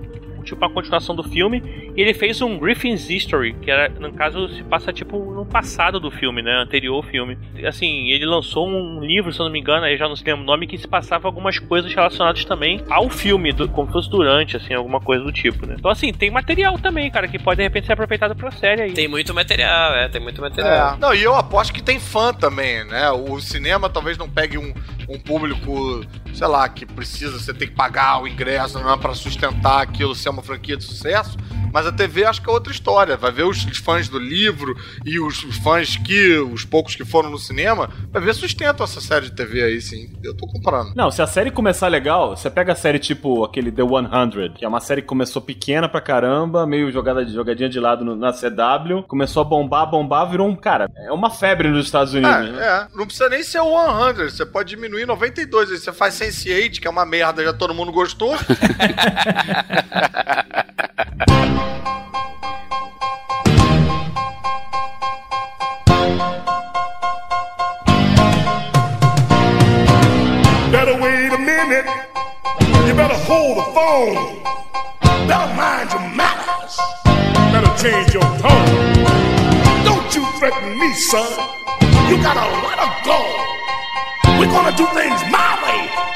Speaker 7: tipo uma continuação do filme. E ele fez um Griffin's History, que era, no caso, se passa tipo no passado do filme, né? Anterior ao filme. Assim, ele lançou um livro, se eu não me engano, aí já não se lembra o nome, que se passava algumas coisas relacionadas também ao filme, do, como fosse durante, assim, alguma coisa do tipo, né? Então, assim, tem material também, cara, que pode de repente ser aproveitado pra série aí.
Speaker 11: Tem muito material, é, tem muito material.
Speaker 10: É. Não, e eu aposto que tem fã também, né? O cinema talvez não pegue um, um público, sei lá, que precisa, você tem que pagar o ingresso não é pra sustentar aquilo ser uma franquia de sucesso. Mas a TV acho que é outra história. Vai ver os fãs do livro e os fãs que, os poucos que foram no cinema, vai ver sustentam essa série de TV aí, sim. Eu tô comprando.
Speaker 9: Não, se a série começar legal, você pega a série tipo aquele The 100, que é uma série que começou pequena pra caramba, meio jogada, jogadinha de lado no- na CW, começou a bombar, bombar, virou um, cara, é uma febre nos Estados Unidos,
Speaker 10: É,
Speaker 9: né?
Speaker 10: é. Não precisa nem ser o 100, você pode diminuir 92. Aí você faz Sense8, que é uma merda, já todo mundo gostou.
Speaker 4: Better wait a minute. You better hold the phone. Better mind your manners. Better change your tone. Don't you threaten me, son. You got a lot of go. We're gonna do things my way.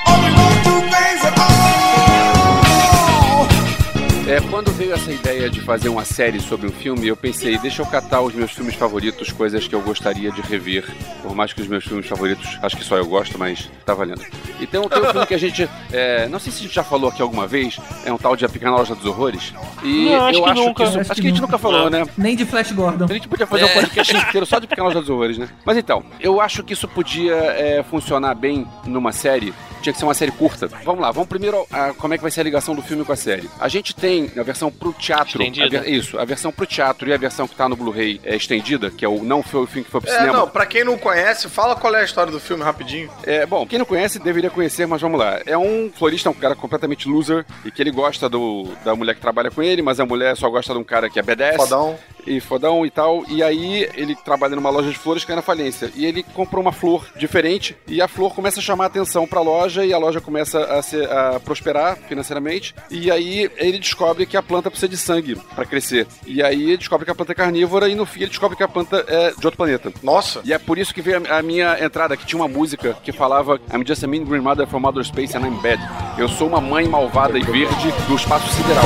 Speaker 8: Quando veio essa ideia de fazer uma série sobre um filme, eu pensei, deixa eu catar os meus filmes favoritos, coisas que eu gostaria de rever. Por mais que os meus filmes favoritos, acho que só eu gosto, mas tá valendo. Então tem um filme que a gente. é, não sei se a gente já falou aqui alguma vez, é um tal de A Pequena Loja dos Horrores. E
Speaker 6: Não, acho
Speaker 8: eu
Speaker 6: que
Speaker 8: acho
Speaker 6: nunca.
Speaker 8: que isso.
Speaker 6: Acho
Speaker 8: Acho
Speaker 6: que
Speaker 8: que a gente
Speaker 6: nunca.
Speaker 8: falou, né?
Speaker 6: Nem de Flash Gordon.
Speaker 8: A gente podia fazer um podcast inteiro só de Pequena Loja dos Horrores, né? Mas então, eu acho que isso podia é, funcionar bem numa série. Tinha que ser uma série curta. Vamos lá, vamos primeiro a, como é que vai ser a ligação do filme com a série. A gente tem a versão pro teatro.
Speaker 7: Estendida.
Speaker 8: a ver- isso, a versão pro teatro e a versão que tá no Blu-ray é, estendida, que é o não foi o filme que foi pro
Speaker 10: É,
Speaker 8: cinema.
Speaker 10: não, pra quem não conhece, fala qual é a história do filme rapidinho.
Speaker 8: É, bom, quem não conhece deveria conhecer, mas vamos lá. É um florista, um cara completamente loser, e que ele gosta do, da mulher que trabalha com ele, mas a mulher só gosta de um cara que é B10.
Speaker 10: Fodão.
Speaker 8: E fodão e tal. E aí ele trabalha numa loja de flores que cai na falência. E ele comprou uma flor diferente, e a flor começa a chamar a atenção pra loja, e a loja começa a, ser, a prosperar financeiramente. E aí ele descobre que a planta precisa de sangue pra crescer. E aí ele descobre que a planta é carnívora, e no fim ele descobre que a planta é de outro planeta.
Speaker 10: Nossa.
Speaker 8: E é por isso que veio a, a minha entrada, que tinha uma música que falava I'm just a mean green mother from outer space and I'm bad. Eu sou uma mãe malvada e verde do espaço sideral.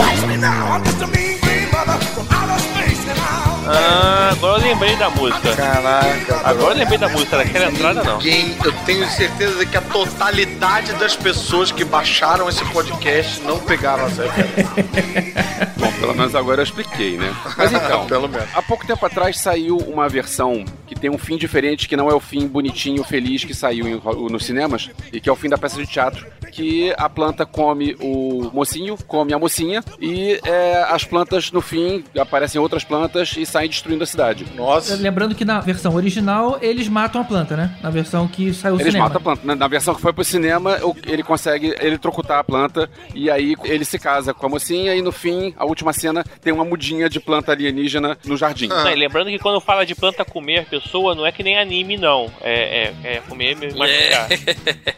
Speaker 8: brother from outer space.
Speaker 7: And I Ah, agora eu lembrei da música.
Speaker 10: Caraca.
Speaker 7: Agora eu lembrei da música, daquela entrada não.
Speaker 10: Ninguém, eu tenho certeza que a totalidade das pessoas que baixaram esse podcast não pegaram essa.
Speaker 8: Bom, pelo menos agora eu expliquei, né? Mas então,
Speaker 10: Pelo menos.
Speaker 8: há pouco tempo atrás saiu uma versão que tem um fim diferente, que não é o fim bonitinho, feliz que saiu em- nos cinemas, e que é o fim da peça de teatro, que a planta come o mocinho, come a mocinha, e é, as plantas, no fim, aparecem outras plantas e saem destruindo a cidade.
Speaker 10: Nossa.
Speaker 6: Lembrando que na versão original eles matam a planta, né? Na versão que saiu o
Speaker 8: Eles
Speaker 6: cinema.
Speaker 8: matam a planta. Na, versão que foi pro cinema, ele consegue eletrocutar a planta e aí ele se casa com a mocinha e no fim, a última cena, tem uma mudinha de planta alienígena no jardim.
Speaker 7: Não, e lembrando que quando fala de planta comer pessoa, não é que nem anime, não. É, é, é comer mesmo mastigar.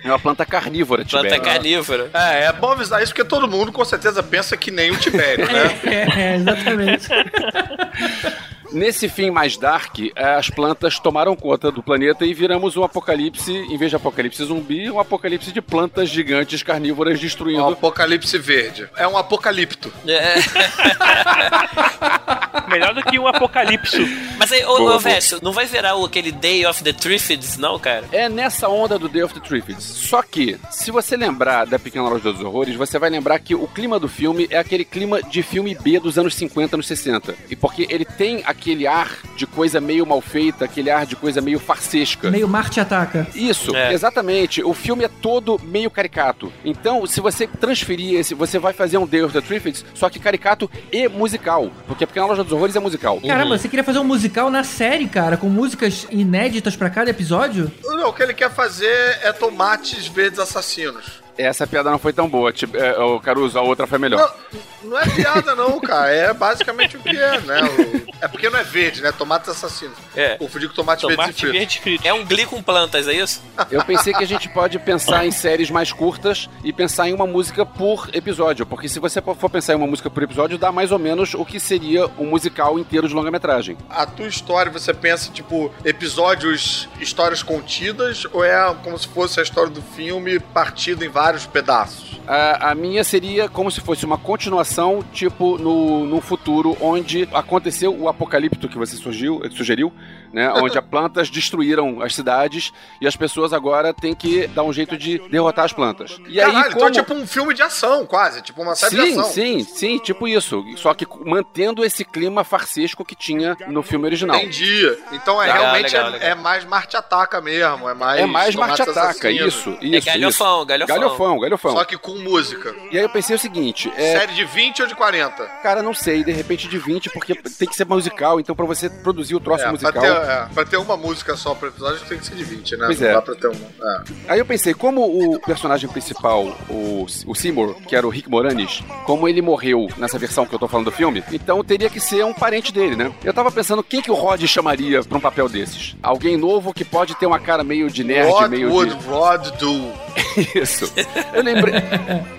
Speaker 8: É uma planta carnívora,
Speaker 11: Planta
Speaker 8: Tibério.
Speaker 11: carnívora.
Speaker 10: É, é bom avisar isso porque todo mundo com certeza pensa que nem o Tibério, né?
Speaker 6: É, exatamente.
Speaker 8: Nesse fim mais dark, eh, as plantas tomaram conta do planeta e viramos um apocalipse, em vez de apocalipse zumbi, um apocalipse de plantas gigantes carnívoras destruindo.
Speaker 10: Um apocalipse verde. É um apocalipto.
Speaker 11: É.
Speaker 7: Melhor do que um apocalipse.
Speaker 11: Mas aí, ô, ô. Vécio, não vai virar aquele Day of the Triffids, não, cara?
Speaker 8: É nessa onda do Day of the Triffids. Só que, se você lembrar da Pequena Loja dos Horrores, você vai lembrar que o clima do filme é aquele clima de filme B dos anos 50, anos 60. E porque ele tem aquele ar de coisa meio mal feita, aquele ar de coisa meio farsesca.
Speaker 6: Meio Marte ataca.
Speaker 8: Isso,
Speaker 11: É.
Speaker 8: exatamente. O filme é todo meio caricato. Então, se você transferir esse, você vai fazer um Day of the Triffids, só que caricato e musical. Porque a Pequena Loja dos Horrores é musical.
Speaker 6: Caramba, você queria fazer um musical na série, cara, com músicas inéditas pra cada episódio?
Speaker 10: Não, o que ele quer fazer é tomates verdes assassinos.
Speaker 8: Essa piada não foi tão boa, tipo, é, o Caruso, a outra foi melhor.
Speaker 10: Não, não é piada não, cara. É basicamente o que é, né? O- É porque não é verde, né? Tomates assassinos.
Speaker 11: É.
Speaker 10: Confundi com
Speaker 11: Tomate
Speaker 10: verdes e fritos.
Speaker 11: verde frito. É um glee com plantas, é isso?
Speaker 8: Eu pensei que a gente pode pensar em séries mais curtas e pensar em uma música por episódio, porque se você for pensar em uma música por episódio, dá mais ou menos o que seria um musical inteiro de longa-metragem.
Speaker 10: A tua história, você pensa, tipo, episódios, histórias contidas, ou é como se fosse a história do filme partida em vários pedaços?
Speaker 8: A, a minha seria como se fosse uma continuação, tipo, no, no futuro, onde aconteceu o apocalipto que você surgiu, sugeriu, né? Onde as plantas destruíram as cidades e as pessoas agora têm que dar um jeito de derrotar as plantas. E
Speaker 10: Caralho,
Speaker 8: aí,
Speaker 10: então
Speaker 8: como...
Speaker 10: é tipo um filme de ação, quase. Tipo uma série de
Speaker 8: Sim,
Speaker 10: ação.
Speaker 8: sim, sim, tipo isso. Só que mantendo esse clima farsesco que tinha no filme original.
Speaker 10: Entendi. Então é
Speaker 8: Legal,
Speaker 10: realmente
Speaker 11: legal,
Speaker 10: é,
Speaker 11: legal.
Speaker 10: é mais Marte Ataca mesmo. É mais.
Speaker 8: É mais Marte Ataca,
Speaker 10: Assassinos.
Speaker 8: isso,
Speaker 11: É
Speaker 8: isso.
Speaker 11: galhofão,
Speaker 8: isso.
Speaker 11: galhofão.
Speaker 8: Galhofão, galhofão.
Speaker 10: Só que com música.
Speaker 8: E aí eu pensei o seguinte, é,
Speaker 10: Série de 20 ou de 40?
Speaker 8: cara, não sei, de repente de 20, porque tem que ser musical, então pra você produzir o troço
Speaker 10: É,
Speaker 8: musical...
Speaker 10: é, pra ter uma música só pro episódio tem que ser de 20, né?
Speaker 8: Pois
Speaker 10: não
Speaker 8: é.
Speaker 10: dá pra ter uma. É.
Speaker 8: Aí eu pensei, como o personagem principal, o, o Seymour, que era o Rick Moranis, como ele morreu nessa versão que eu tô falando do filme, então teria que ser um parente dele, né? Eu tava pensando quem que o Rod chamaria pra um papel desses? Alguém novo que pode ter uma cara meio de nerd,
Speaker 10: What
Speaker 8: meio
Speaker 10: would
Speaker 8: de...
Speaker 10: Rod do?
Speaker 8: Isso. Eu lembrei,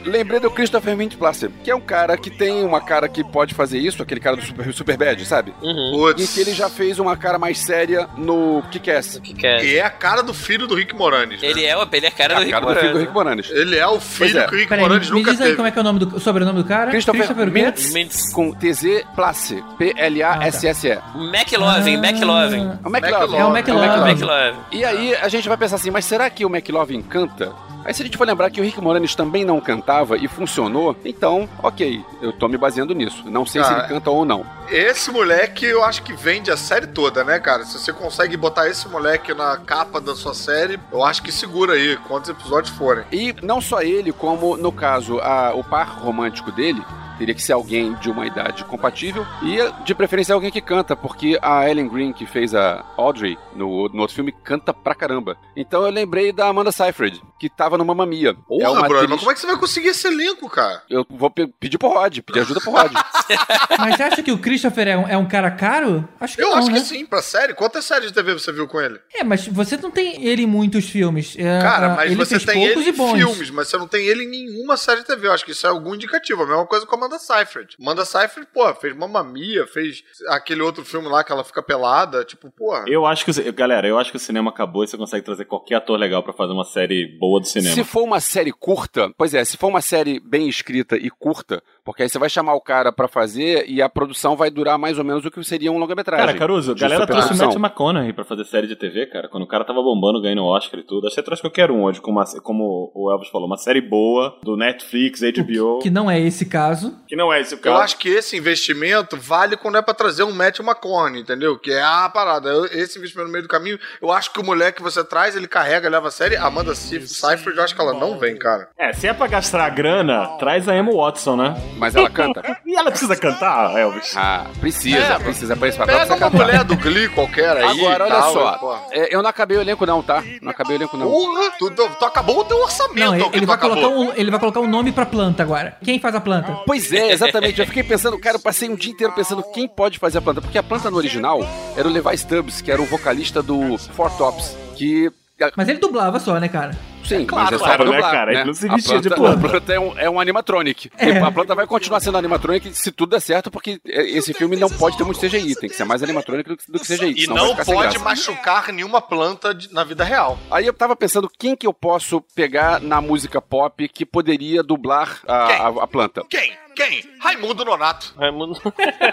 Speaker 8: lembrei do Christopher Mintz-Plasse, que é um cara que tem uma cara que pode fazer isso, aquele cara do Super, super Bad, sabe?
Speaker 11: Uhum.
Speaker 8: E que ele já fez uma cara mais séria no Kick-Ass.
Speaker 11: Que que é?
Speaker 10: E é a cara do filho do Rick Moranis. né?
Speaker 11: Ele é, o- ele é a cara do
Speaker 8: A
Speaker 11: Rick
Speaker 8: cara do filho do Rick
Speaker 11: Moranis.
Speaker 10: Ele é o filho
Speaker 8: é.
Speaker 10: que o Rick
Speaker 6: Peraí, me,
Speaker 10: Moranis
Speaker 6: me
Speaker 10: nunca
Speaker 6: diz aí
Speaker 10: teve.
Speaker 6: como é que é o nome do o sobrenome do cara?
Speaker 8: Christopher,
Speaker 6: quê?
Speaker 8: Mintz,
Speaker 11: Mintz.
Speaker 8: com TZ Place. P-L-A-S-S-E.
Speaker 11: McLovin, McLovin.
Speaker 8: É o McLovin.
Speaker 6: É o McLovin.
Speaker 11: McLovin.
Speaker 8: E aí a gente vai pensar assim, mas será que o McLovin canta? Aí se a gente for lembrar que o Rick Moranis também não cantava e funcionou, então, ok, eu tô me baseando nisso. Não sei se ele canta ou não.
Speaker 10: Esse moleque eu acho que vende a série toda, né, cara? Se você consegue botar esse moleque na capa da sua série, eu acho que segura aí, quantos episódios forem.
Speaker 8: E não só ele, como no caso, a- o par romântico dele. Teria que ser alguém de uma idade compatível e, de preferência, alguém que canta, porque a Ellen Green, que fez a Audrey no, no outro filme, canta pra caramba. Então eu lembrei da Amanda Seyfried, que tava no Mamma Mia.
Speaker 10: Porra,
Speaker 8: é uma
Speaker 10: brother,
Speaker 8: atriz-
Speaker 10: mas como é que você vai conseguir esse elenco, cara?
Speaker 8: Eu vou pe- pedir pro Rod, pedir ajuda pro Rod.
Speaker 6: Mas você acha que o Christopher é um, é um cara caro? Acho que
Speaker 10: Eu
Speaker 6: não,
Speaker 10: acho
Speaker 6: né?
Speaker 10: que sim, pra série. Quantas séries de TV você viu com ele?
Speaker 6: É, mas você não tem ele em muitos filmes. É,
Speaker 10: Cara, mas
Speaker 6: ele
Speaker 10: você tem
Speaker 6: poucos
Speaker 10: ele
Speaker 6: e bons.
Speaker 10: em filmes, mas você não tem ele em nenhuma série de TV. Eu acho que isso é algum indicativo. A mesma coisa com a Amanda Seyfried. Amanda Seyfried, pô, fez Mamma Mia, fez aquele outro filme lá que ela fica pelada. Tipo, porra.
Speaker 9: Eu acho que, galera, eu acho que o cinema acabou e você consegue trazer qualquer ator legal pra fazer uma série boa do cinema.
Speaker 8: Se for uma série curta, pois é, se for uma série bem escrita e curta, porque aí você vai chamar o cara pra fazer e a produção vai durar mais ou menos o que seria um longa-metragem.
Speaker 9: Cara, Caruso, a galera trouxe o. Matthew McConaughey pra fazer série de TV, cara. Quando o cara tava bombando, ganhando Oscar e tudo. Acho que você traz qualquer um hoje, como, como o Elvis falou, uma série boa, do Netflix, HBO.
Speaker 6: Que não é esse caso.
Speaker 9: Que não é esse o
Speaker 10: Eu
Speaker 9: caso.
Speaker 10: acho que esse investimento vale quando é pra trazer um Matthew McConaughey, entendeu? Que é a parada. Esse investimento no meio do caminho, eu acho que o moleque que você traz, ele carrega, leva a série. A Amanda Seyf- Seyfried, eu acho que ela não vem, cara.
Speaker 9: É, se é pra gastar a grana, traz a Emma Watson, né?
Speaker 8: Mas ela canta.
Speaker 9: E ela precisa cantar, Elvis?
Speaker 8: Ah, precisa,
Speaker 10: É,
Speaker 8: precisa pra esse papel
Speaker 10: Pega
Speaker 8: precisa
Speaker 10: uma mulher do Glee qualquer aí.
Speaker 8: Agora, olha
Speaker 10: tal,
Speaker 8: só,
Speaker 10: porra.
Speaker 8: é, eu não acabei o elenco não, tá? Não acabei o elenco não.
Speaker 10: Porra, tu, tu, tu acabou o teu orçamento,
Speaker 6: Não, ele,
Speaker 10: que
Speaker 6: ele
Speaker 10: tu
Speaker 6: vai
Speaker 10: acabou.
Speaker 6: colocar um, ele vai colocar um nome pra planta agora. Quem faz a planta?
Speaker 8: Pois é, exatamente. Eu fiquei pensando, cara, eu passei um dia inteiro pensando quem pode fazer a planta. Porque a planta no original era o Levi Stubbs, que era o vocalista do Four Tops. Que.
Speaker 6: Mas ele dublava só, né, cara?
Speaker 8: Sim,
Speaker 9: claro,
Speaker 8: mas é
Speaker 9: claro,
Speaker 8: pra
Speaker 9: né, cara?
Speaker 8: né?
Speaker 9: Ele não se
Speaker 8: A
Speaker 9: vestia de
Speaker 8: planta-
Speaker 9: planta.
Speaker 8: A planta é um, é um animatronic.
Speaker 6: É.
Speaker 8: A planta vai continuar sendo animatronic se tudo der certo, porque esse filme não pode ter muito CGI. Tem que ser mais animatronic do que, do que CGI.
Speaker 10: E não pode machucar nenhuma planta de- na vida real.
Speaker 8: Aí eu tava pensando quem que eu posso pegar na música pop que poderia dublar a, a, a planta.
Speaker 10: Quem? Quem? Raimundo Nonato.
Speaker 7: Raimundo.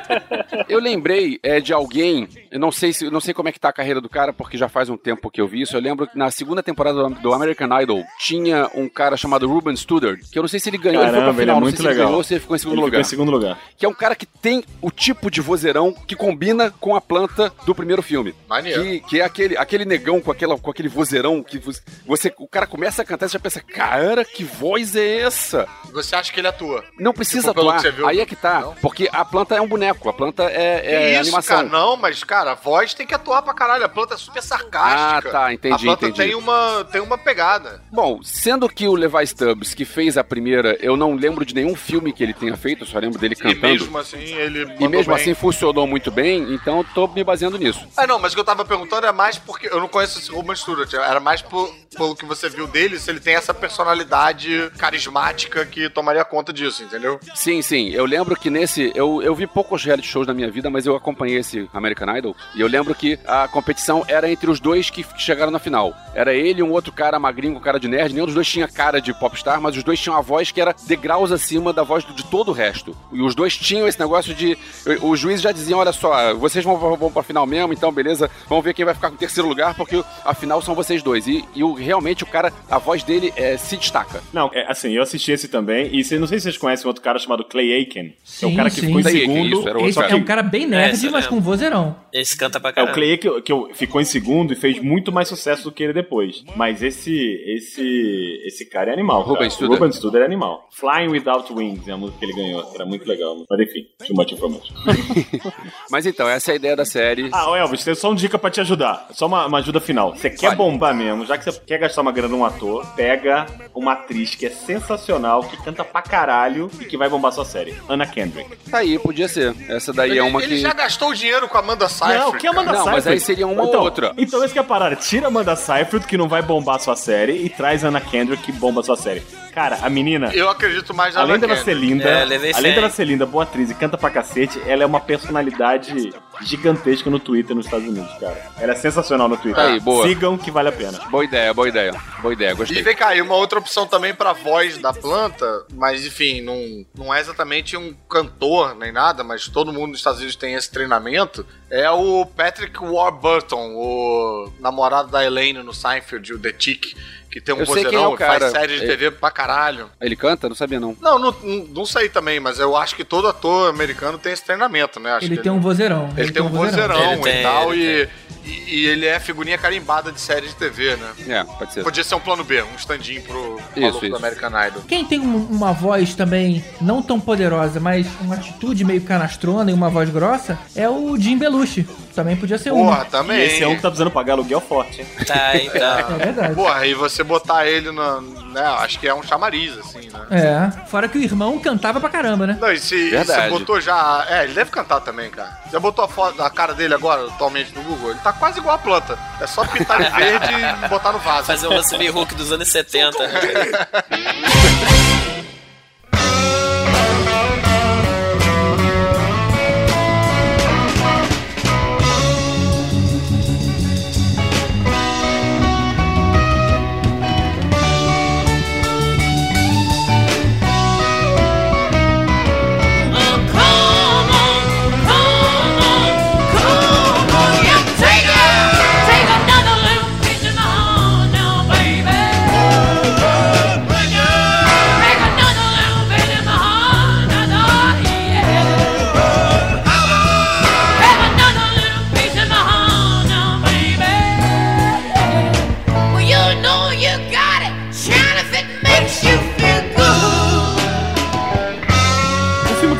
Speaker 8: Eu lembrei é, de alguém, eu não sei se, eu não sei como é que tá a carreira do cara, porque já faz um tempo que eu vi isso. Eu lembro que na segunda temporada do, American Idol tinha um cara chamado Ruben Studdard, que eu não sei se ele ganhou, ele foi
Speaker 9: Caramba,
Speaker 8: pra
Speaker 9: ele é
Speaker 8: final, não
Speaker 9: muito
Speaker 8: sei se ele
Speaker 9: legal.
Speaker 8: ganhou ou se ele ficou em segundo
Speaker 9: Ele ficou
Speaker 8: lugar.
Speaker 9: em segundo lugar.
Speaker 8: Que é um cara que tem o tipo de vozeirão que combina com a planta do primeiro filme.
Speaker 10: Maneiro.
Speaker 8: Que, que é aquele, aquele negão com, aquela, com aquele vozeirão que você, o cara começa a cantar e você já pensa, cara, que voz é essa?
Speaker 10: Você acha que ele atua?
Speaker 8: Não precisa
Speaker 10: pelo que você viu.
Speaker 8: Aí é que tá. Porque a planta é um boneco, a planta é, é
Speaker 10: isso,
Speaker 8: animação.
Speaker 10: cara? Não, mas, cara, a voz tem que atuar pra caralho. A planta é super sarcástica.
Speaker 8: Ah, tá, entendi,
Speaker 10: A planta
Speaker 8: entendi.
Speaker 10: tem uma, tem uma pegada.
Speaker 8: Bom, sendo que o Levi Stubbs, que fez a primeira, eu não lembro de nenhum filme que ele tenha feito, eu só lembro dele
Speaker 10: E
Speaker 8: cantando.
Speaker 10: mesmo assim, ele
Speaker 8: E mesmo
Speaker 10: bem.
Speaker 8: assim funcionou muito bem, então eu tô me baseando nisso.
Speaker 10: Ah, não, mas o que eu tava perguntando é mais porque eu não conheço esse Ruben Stewart. Era mais por, pelo que você viu dele, se ele tem essa personalidade carismática que tomaria conta disso, entendeu?
Speaker 8: Sim, sim. Eu lembro que nesse. Eu, eu vi poucos reality shows na minha vida, mas eu acompanhei esse American Idol. E eu lembro que a competição era entre os dois que chegaram na final. Era ele e um outro cara magrinho com cara de nerd. Nenhum dos dois tinha cara de popstar, mas os dois tinham a voz que era degraus acima da voz de todo o resto. E os dois tinham esse negócio de. Os juízes já diziam: olha só, vocês vão, vão pra final mesmo, então beleza, vamos ver quem vai ficar com o terceiro lugar, porque afinal são vocês dois. E, e o, realmente o cara, a voz dele é, se destaca.
Speaker 9: Não, é, assim, eu assisti esse também, e não sei se vocês conhecem outro cara chamado Clay Aiken, que é o
Speaker 6: Sim,
Speaker 9: cara que
Speaker 6: sim.
Speaker 9: ficou em
Speaker 8: Clay Aiken,
Speaker 9: segundo.
Speaker 8: isso, era outro
Speaker 6: Esse
Speaker 8: cara.
Speaker 6: é um cara bem nerd,
Speaker 11: eu
Speaker 6: mas com vozeirão.
Speaker 11: Esse canta pra
Speaker 9: É o
Speaker 11: caralho.
Speaker 9: Clay que, que ficou em segundo e fez muito mais sucesso do que ele depois. Mas esse esse esse cara é animal.
Speaker 8: Ruben. Studer.
Speaker 9: Ruben Studer é animal. Flying Without Wings é a música que ele ganhou. Era muito legal. Mas enfim, too much information.
Speaker 8: Mas então, essa é a ideia da série.
Speaker 9: Ah, Elvis, tem só uma dica pra te ajudar. Só uma, uma ajuda final. Você quer
Speaker 8: Vale.
Speaker 9: bombar mesmo, já que você quer gastar uma grana num ator, pega uma atriz que é sensacional, que canta pra caralho e que vai bombar sua série. Anna Kendrick.
Speaker 8: Tá aí, podia ser. Essa daí
Speaker 10: Ele,
Speaker 8: é uma
Speaker 10: ele
Speaker 8: que.
Speaker 10: já gastou dinheiro com a Amanda Seyfried.
Speaker 9: Não, que Amanda
Speaker 8: Não,
Speaker 9: Seyfried.
Speaker 8: mas aí seria uma ou
Speaker 9: então,
Speaker 8: outra.
Speaker 9: Então esse que é a parada. Tira a Amanda Seyfried, que não vai bombar sua série, e traz a Anna Kendrick, que bomba sua série. Cara, a menina...
Speaker 10: Eu acredito mais na
Speaker 9: Além dela ser linda,
Speaker 11: É, levei
Speaker 9: além dela ser linda, boa atriz e canta pra cacete, ela é uma personalidade gigantesca no Twitter nos Estados Unidos, cara. Ela é sensacional no Twitter.
Speaker 8: Aí, boa.
Speaker 9: Sigam que vale a pena.
Speaker 8: Boa ideia, boa ideia. Boa ideia,
Speaker 10: E
Speaker 8: gostei.
Speaker 10: vem cá, e uma outra opção também pra voz da planta, mas enfim, não, não é exatamente um cantor nem nada, mas todo mundo nos Estados Unidos tem esse treinamento, é o Patrick Warburton, o namorado da Elaine no Seinfeld, o The Tick, que tem um
Speaker 8: Eu sei quem é
Speaker 10: vozeirão
Speaker 8: o
Speaker 10: e faz
Speaker 8: cara.
Speaker 10: série de
Speaker 8: É-
Speaker 10: TV pra caralho.
Speaker 8: Ele canta? Não sabia não.
Speaker 10: Não, não, não, não sei também, mas eu acho que todo ator americano tem esse treinamento, né? Acho
Speaker 6: Ele
Speaker 10: que
Speaker 6: tem um vozeirão.
Speaker 10: Ele tem um vozeirão
Speaker 11: Ele tem,
Speaker 10: e tal,
Speaker 11: ele
Speaker 10: e, e, e ele é figurinha carimbada de série de TV, né?
Speaker 8: É, pode ser.
Speaker 10: Podia ser um plano B, um stand-in pro
Speaker 8: Isso,
Speaker 10: maluco do
Speaker 8: isso.
Speaker 10: American Idol.
Speaker 6: Quem tem um- uma voz também não tão poderosa, mas uma atitude meio canastrona e uma voz grossa, é o Jim Belushi. Também podia ser um.
Speaker 10: Porra, também.
Speaker 9: E esse é um que tá precisando pagar aluguel forte, hein?
Speaker 11: Tá, então.
Speaker 6: É verdade.
Speaker 10: Porra, e você botar ele na. Né, acho que é um chamariz, assim, né?
Speaker 6: É. Fora que o irmão cantava pra caramba, né?
Speaker 10: Não, e se e
Speaker 8: Verdade.
Speaker 10: você botou já. É, ele deve cantar também, cara. Você botou a foto a cara dele agora, atualmente, no Google? Ele tá quase igual a planta. É só pintar de verde e botar no vaso.
Speaker 11: Fazer um Russell Hook dos anos 70.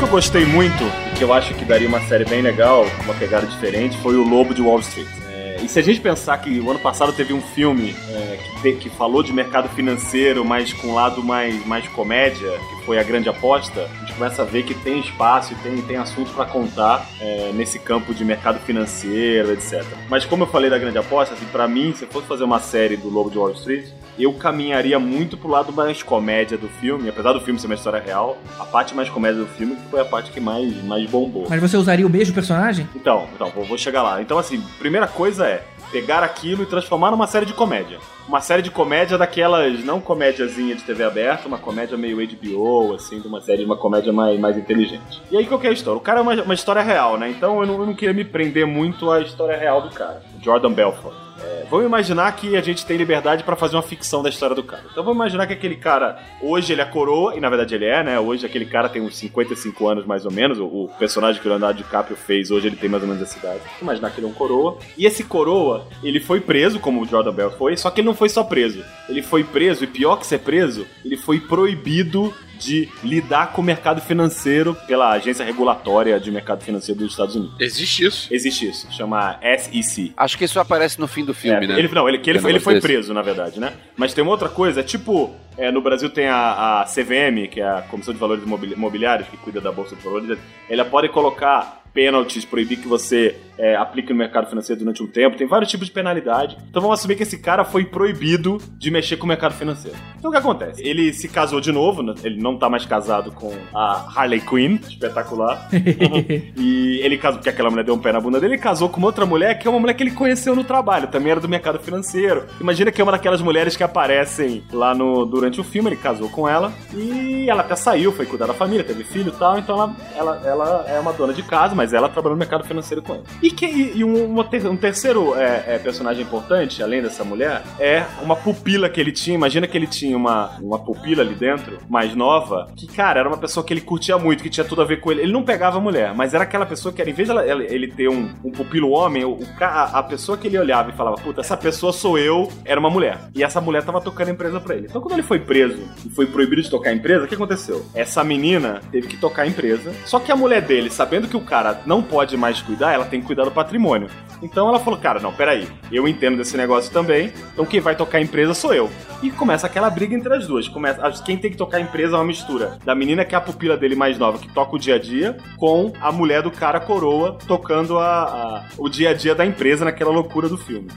Speaker 9: eu gostei muito e que eu acho que daria uma série bem legal, uma pegada diferente, foi O Lobo de Wall Street. É, e se a gente pensar que o ano passado teve um filme é, que, te- que falou de mercado financeiro, mas com um lado mais, mais comédia, que foi A Grande Aposta, a gente começa a ver que tem espaço e tem, tem assunto pra contar é, nesse campo de mercado financeiro, etc. Mas como eu falei da Grande Aposta, assim, para mim, se eu fosse fazer uma série do Lobo de Wall Street, eu caminharia muito pro lado mais comédia do filme, apesar do filme ser uma história real, a parte mais comédia do filme foi a parte que mais, mais bombou.
Speaker 6: Mas você usaria o mesmo personagem?
Speaker 9: Então, então, vou, vou chegar lá. Então, assim, primeira coisa é pegar aquilo e transformar numa série de comédia. Uma série de comédia daquelas, não comédiazinha de TV aberta, uma comédia meio HBO, assim, de uma série, uma comédia mais, mais inteligente. E aí, qual que é a história? O cara é uma, uma história real, né? Então eu não, eu não queria me prender muito à história real do cara. Jordan Belfort. É, vamos imaginar que a gente tem liberdade pra fazer uma ficção da história do cara. Então vamos imaginar que aquele cara, hoje ele é coroa, e na verdade ele é, né? Hoje aquele cara tem uns 55 anos mais ou menos, o, o personagem que o Leonardo DiCaprio fez, hoje ele tem mais ou menos essa idade. Vamos imaginar que ele é um coroa. E esse coroa, ele foi preso, como o Jordan Bell foi, só que ele não foi só preso. Ele foi preso, e pior que ser preso, ele foi proibido de lidar com o mercado financeiro pela agência regulatória de mercado financeiro dos Estados Unidos.
Speaker 10: Existe isso?
Speaker 9: Existe isso, chama SEC.
Speaker 8: Acho que isso aparece no fim do filme,
Speaker 9: É,
Speaker 8: né?
Speaker 9: Ele, não, ele, que ele, ele foi
Speaker 8: desse.
Speaker 9: preso, na verdade, né? Mas tem uma outra coisa, é tipo, é, no Brasil tem a, a CVM, que é a Comissão de Valores Imobili- Imobiliários, que cuida da Bolsa de Valores, ela pode colocar penalties, proibir que você é, aplique no mercado financeiro durante um tempo, tem vários tipos de penalidade. Então vamos assumir que esse cara foi proibido de mexer com o mercado financeiro. Então o que acontece? Ele se casou de novo, né? ele não tá mais casado com a Harley Quinn, espetacular. E ele casou, porque aquela mulher deu um pé na bunda dele, ele casou com uma outra mulher, que é uma mulher que ele conheceu no trabalho, também era do mercado financeiro. Imagina que é uma daquelas mulheres que aparecem lá no durante o filme, ele casou com ela, e ela até saiu, foi cuidar da família, teve filho e tal, então ela, ela, ela é uma dona de casa, mas ela trabalhou no mercado financeiro com ele. E, que, e, um, ter- um terceiro é, é, personagem importante, além dessa mulher, é uma pupila que ele tinha. Imagina que ele tinha uma, uma pupila ali dentro, mais nova, que, cara, era uma pessoa que ele curtia muito, que tinha tudo a ver com ele. Ele não pegava mulher, mas era aquela pessoa que, era, em vez de ela- ele ter um, um pupilo homem, o, ca- a pessoa que ele olhava e falava, puta, essa pessoa sou eu, era uma mulher. E essa mulher tava tocando a empresa pra ele. Então, quando ele foi preso e foi proibido de tocar a empresa, o que aconteceu? Essa menina teve que tocar a empresa, só que a mulher dele, sabendo que o cara não pode mais cuidar, ela tem que cuidar do patrimônio. Então ela falou, cara, não, peraí, eu entendo desse negócio também, então quem vai tocar a empresa sou eu. E começa aquela briga entre as duas. Começa, quem tem que tocar a empresa é uma mistura da menina que é a pupila dele mais nova, que toca o dia a dia, com a mulher do cara coroa tocando a- a- o dia a dia da empresa naquela loucura do filme.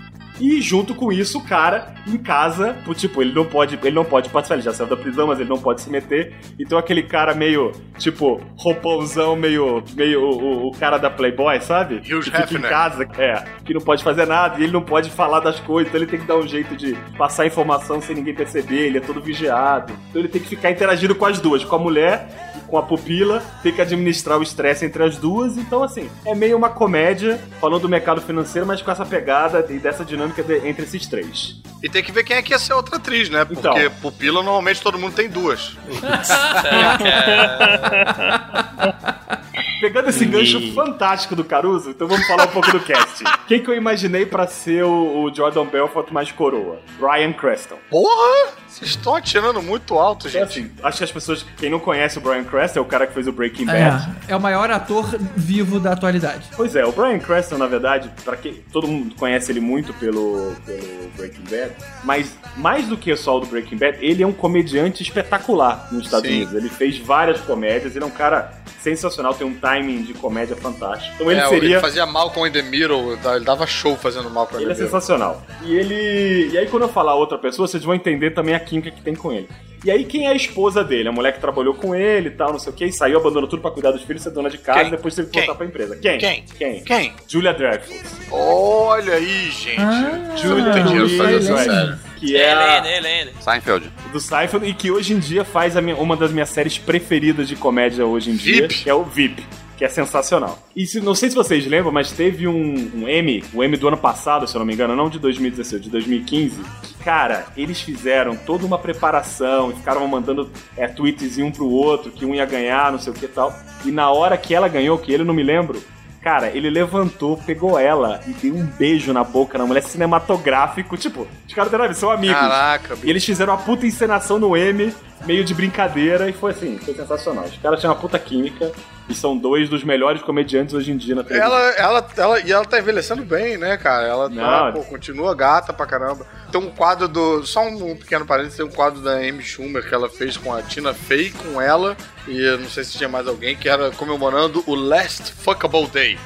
Speaker 9: E junto com isso, o cara em casa, tipo, ele não pode, ele não pode participar, ele já saiu da prisão, mas ele não pode se meter. Então aquele cara meio, tipo, roupãozão, meio, meio o, o- cara da Playboy, sabe?
Speaker 10: Hugh
Speaker 9: que fica em casa, é, que não pode fazer nada e ele não pode falar das coisas, então ele tem que dar um jeito de passar informação sem ninguém perceber, ele é todo vigiado. Então ele tem que ficar interagindo com as duas, com a mulher com a pupila, tem que administrar o estresse entre as duas, então assim, é meio uma comédia falando do mercado financeiro, mas com essa pegada e dessa dinâmica de- entre esses três.
Speaker 10: E tem que ver quem é que ia ser outra atriz, né? Porque
Speaker 9: Então.
Speaker 10: pupila normalmente todo mundo tem duas.
Speaker 9: Pegando esse gancho fantástico do Caruso, então vamos falar um pouco do cast. Quem que eu imaginei pra ser o, o Jordan Belfort mais coroa? Brian Creston.
Speaker 10: Porra! Vocês estão atirando muito alto,
Speaker 9: Então,
Speaker 10: gente.
Speaker 9: assim, acho que as pessoas, quem não conhece o Brian Creston, é o cara que fez o Breaking Bad.
Speaker 6: É, é o maior ator vivo da atualidade.
Speaker 9: Pois é, o Brian Creston, na verdade, para quem todo mundo conhece ele muito pelo, pelo Breaking Bad, mas mais do que só o do Breaking Bad, ele é um comediante espetacular nos Estados
Speaker 10: Sim.
Speaker 9: Unidos. Ele fez várias comédias, ele é um cara sensacional, tem um timing de comédia fantástico. Então ele
Speaker 10: É,
Speaker 9: seria
Speaker 10: ele fazia Malcolm in the Middle, ele dava show fazendo Malcolm in
Speaker 9: Ele
Speaker 10: the
Speaker 9: é sensacional. E ele. E aí, quando eu falar outra pessoa, vocês vão entender também a química que tem com ele. E aí, quem é a esposa dele? A mulher que trabalhou com ele e tal, não sei o que, e saiu, abandonou tudo pra cuidar dos filhos, ser dona de casa
Speaker 10: Quem?
Speaker 9: e depois teve que
Speaker 10: Quem?
Speaker 9: voltar pra empresa. Quem?
Speaker 10: Quem?
Speaker 9: Quem?
Speaker 10: Quem?
Speaker 9: Julia Dreyfus.
Speaker 10: Olha aí, gente.
Speaker 6: Ah,
Speaker 10: Julia série.
Speaker 9: Que é
Speaker 11: Helene,
Speaker 9: a,
Speaker 11: Helene.
Speaker 8: Seinfeld.
Speaker 9: do Seinfeld e que hoje em dia faz a minha- uma das minhas séries preferidas de comédia hoje em dia,
Speaker 10: VIP.
Speaker 9: que é o VIP. Que é sensacional. E se- não sei se vocês lembram, mas teve um, um Emmy, o Emmy do ano passado, se eu não me engano, não de 2016, de 2015. que, Cara, eles fizeram toda uma preparação e ficaram mandando é, tweets um pro outro, que um ia ganhar, não sei o que e tal. E na hora que ela ganhou, que ele não me lembro, Cara, ele levantou, pegou ela e deu um beijo na boca na mulher cinematográfico. Tipo, os caras são amigos.
Speaker 10: Caraca, bicho.
Speaker 9: E eles fizeram uma puta encenação no M, meio de brincadeira, e foi assim, foi sensacional. Os caras tinham uma puta química e são dois dos melhores comediantes hoje em dia na televisão.
Speaker 10: Ela, ela, ela, e ela tá envelhecendo bem, né, cara? Ela tá, pô, continua gata pra caramba. Tem um quadro do. Só um pequeno parênteses, tem um quadro da Amy Schumer que ela fez com a Tina Fey, com ela, e eu não sei se tinha mais alguém, que era comemorando o Last Fuckable Day.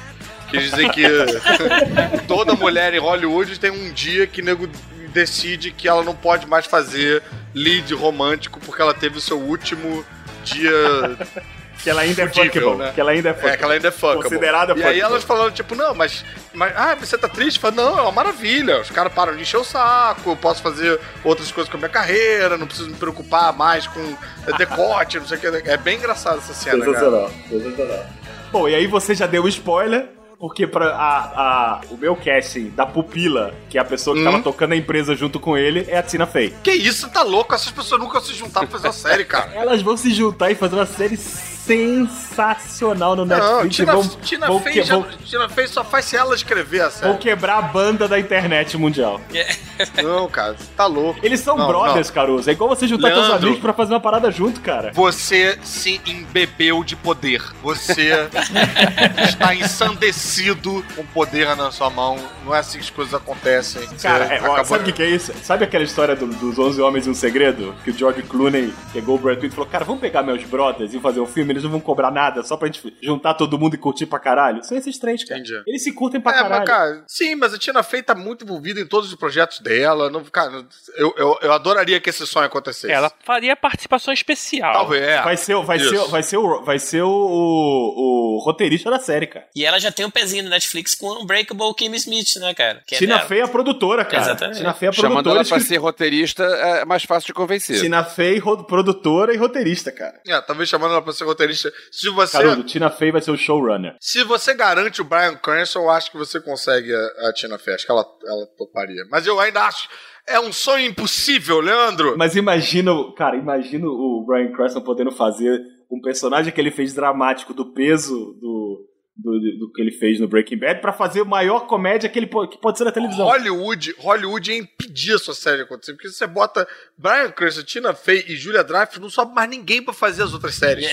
Speaker 10: Que dizem que toda mulher em Hollywood tem um dia que nego decide que ela não pode mais fazer lead romântico porque ela teve o seu último dia
Speaker 9: Que ela ainda é
Speaker 10: fudível,
Speaker 9: fuckable.
Speaker 10: né?
Speaker 9: Que ela ainda é fuckable.
Speaker 10: É, que ela ainda é fuckable.
Speaker 9: Considerada
Speaker 10: E aí
Speaker 9: fuckable.
Speaker 10: elas falando, tipo, não, mas, mas. Ah, você tá triste? Fala, não, é uma maravilha. Os caras param de encher o saco, eu posso fazer outras coisas com a minha carreira, não preciso me preocupar mais com decote, não sei o que. É bem engraçado essa cena, cara.
Speaker 9: Sensacional, sensacional. Bom, e aí você já deu o spoiler, porque pra a, a- o meu casting da pupila, que é a pessoa que
Speaker 10: Hum.
Speaker 9: tava tocando a empresa junto com ele, é a Tina Fey.
Speaker 10: Que isso, tá louco? Essas pessoas nunca se juntaram pra fazer uma série, cara.
Speaker 9: Elas vão se juntar e fazer uma série sensacional no
Speaker 10: Não,
Speaker 9: Netflix.
Speaker 10: Tina,
Speaker 9: vão,
Speaker 10: Tina,
Speaker 9: vão
Speaker 10: Fey
Speaker 9: que-
Speaker 10: já-
Speaker 9: vão-
Speaker 10: Tina Fey só faz se ela escrever a
Speaker 9: vão
Speaker 10: série.
Speaker 9: quebrar a banda da internet mundial.
Speaker 10: Não, cara, você tá louco.
Speaker 9: Eles são
Speaker 10: Não,
Speaker 9: brothers, Caruso. É igual você juntar teus
Speaker 10: Leandro.
Speaker 9: amigos pra fazer uma parada junto, cara.
Speaker 10: Você se embebeu de poder. Você está ensandecido com poder na sua mão. Não é assim que as coisas acontecem.
Speaker 9: Cara, é, ó, sabe o que, que é isso? Sabe aquela história do- dos 11 Homens e um Segredo? Que o George Clooney pegou o Brad Pitt e falou: Cara, vamos pegar meus brothers e fazer um filme, eles não vão cobrar nada, só pra gente juntar todo mundo e curtir pra caralho. São esses três, cara.
Speaker 10: Entendi.
Speaker 9: Eles se curtem pra
Speaker 10: É,
Speaker 9: caralho.
Speaker 10: mas, cara, sim, mas a Tina Fey tá muito envolvida em todos os projetos dela. Não, cara, eu, eu, eu adoraria que esse sonho acontecesse.
Speaker 7: Ela faria participação especial.
Speaker 10: Talvez. é.
Speaker 9: Vai ser, vai
Speaker 10: Isso.
Speaker 9: ser, vai ser, o, vai ser o, o, o roteirista da série, cara.
Speaker 11: E ela já tem um pezinho no Netflix com Unbreakable Kim Smith, né, cara? Que é
Speaker 9: Tina
Speaker 11: dela.
Speaker 9: Fey é a produtora, cara.
Speaker 11: Exatamente.
Speaker 9: Tina Fey é a
Speaker 8: Chamando
Speaker 9: produtora.
Speaker 8: ela pra ser roteirista é mais fácil de convencer.
Speaker 9: Tina Fey, ro- produtora e roteirista, cara.
Speaker 10: É, talvez chamando ela pra ser roteirista. Se você,
Speaker 9: Caruso, Tina Fey vai ser o showrunner.
Speaker 10: se você garante o Brian Cranston, eu acho que você consegue a, a Tina Fey. Acho que ela, ela toparia. Mas eu ainda acho. É um sonho impossível, Leandro.
Speaker 9: Mas imagina, cara, imagina o Brian Cranston podendo fazer um personagem que ele fez dramático do peso do, do, do que ele fez no Breaking Bad pra fazer a maior comédia que ele que pode ser na televisão.
Speaker 10: Hollywood, Hollywood ia impedir a sua série de acontecer. Porque se você bota Brian Cranston, Tina Fey e Julia Dreyfus, não sobe mais ninguém pra fazer as outras séries.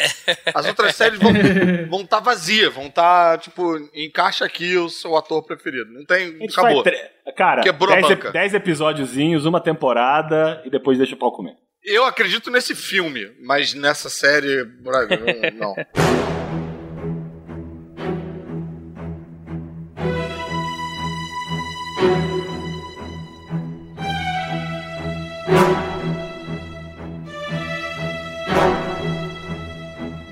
Speaker 10: As outras séries vão estar vão tá vazias, vão estar, tipo, encaixa aqui o seu ator preferido. Não tem. Acabou.
Speaker 9: tre- Cara,
Speaker 10: Quebrou a
Speaker 9: 10,
Speaker 10: banca.
Speaker 9: 10 episódiozinhos, uma temporada e depois deixa o pau comer.
Speaker 10: Eu acredito nesse filme, mas nessa série. Não.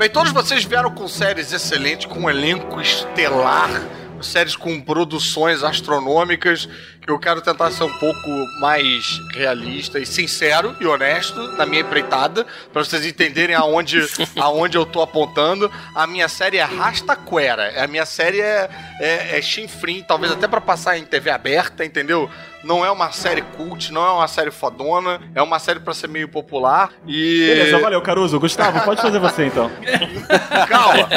Speaker 10: Bem, todos vocês vieram com séries excelentes, com um elenco estelar, séries com produções astronômicas, que eu quero tentar ser um pouco mais realista e sincero e honesto na minha empreitada, para vocês entenderem aonde, aonde eu tô apontando. A minha série é Rastaquera, a minha série é, é, é chinfrim, talvez até para passar em TV aberta, entendeu? Não é uma série cult, não é uma série fodona, é uma série para ser meio popular e...
Speaker 9: Beleza, valeu, Caruso. Gustavo, pode fazer você então.
Speaker 10: Calma.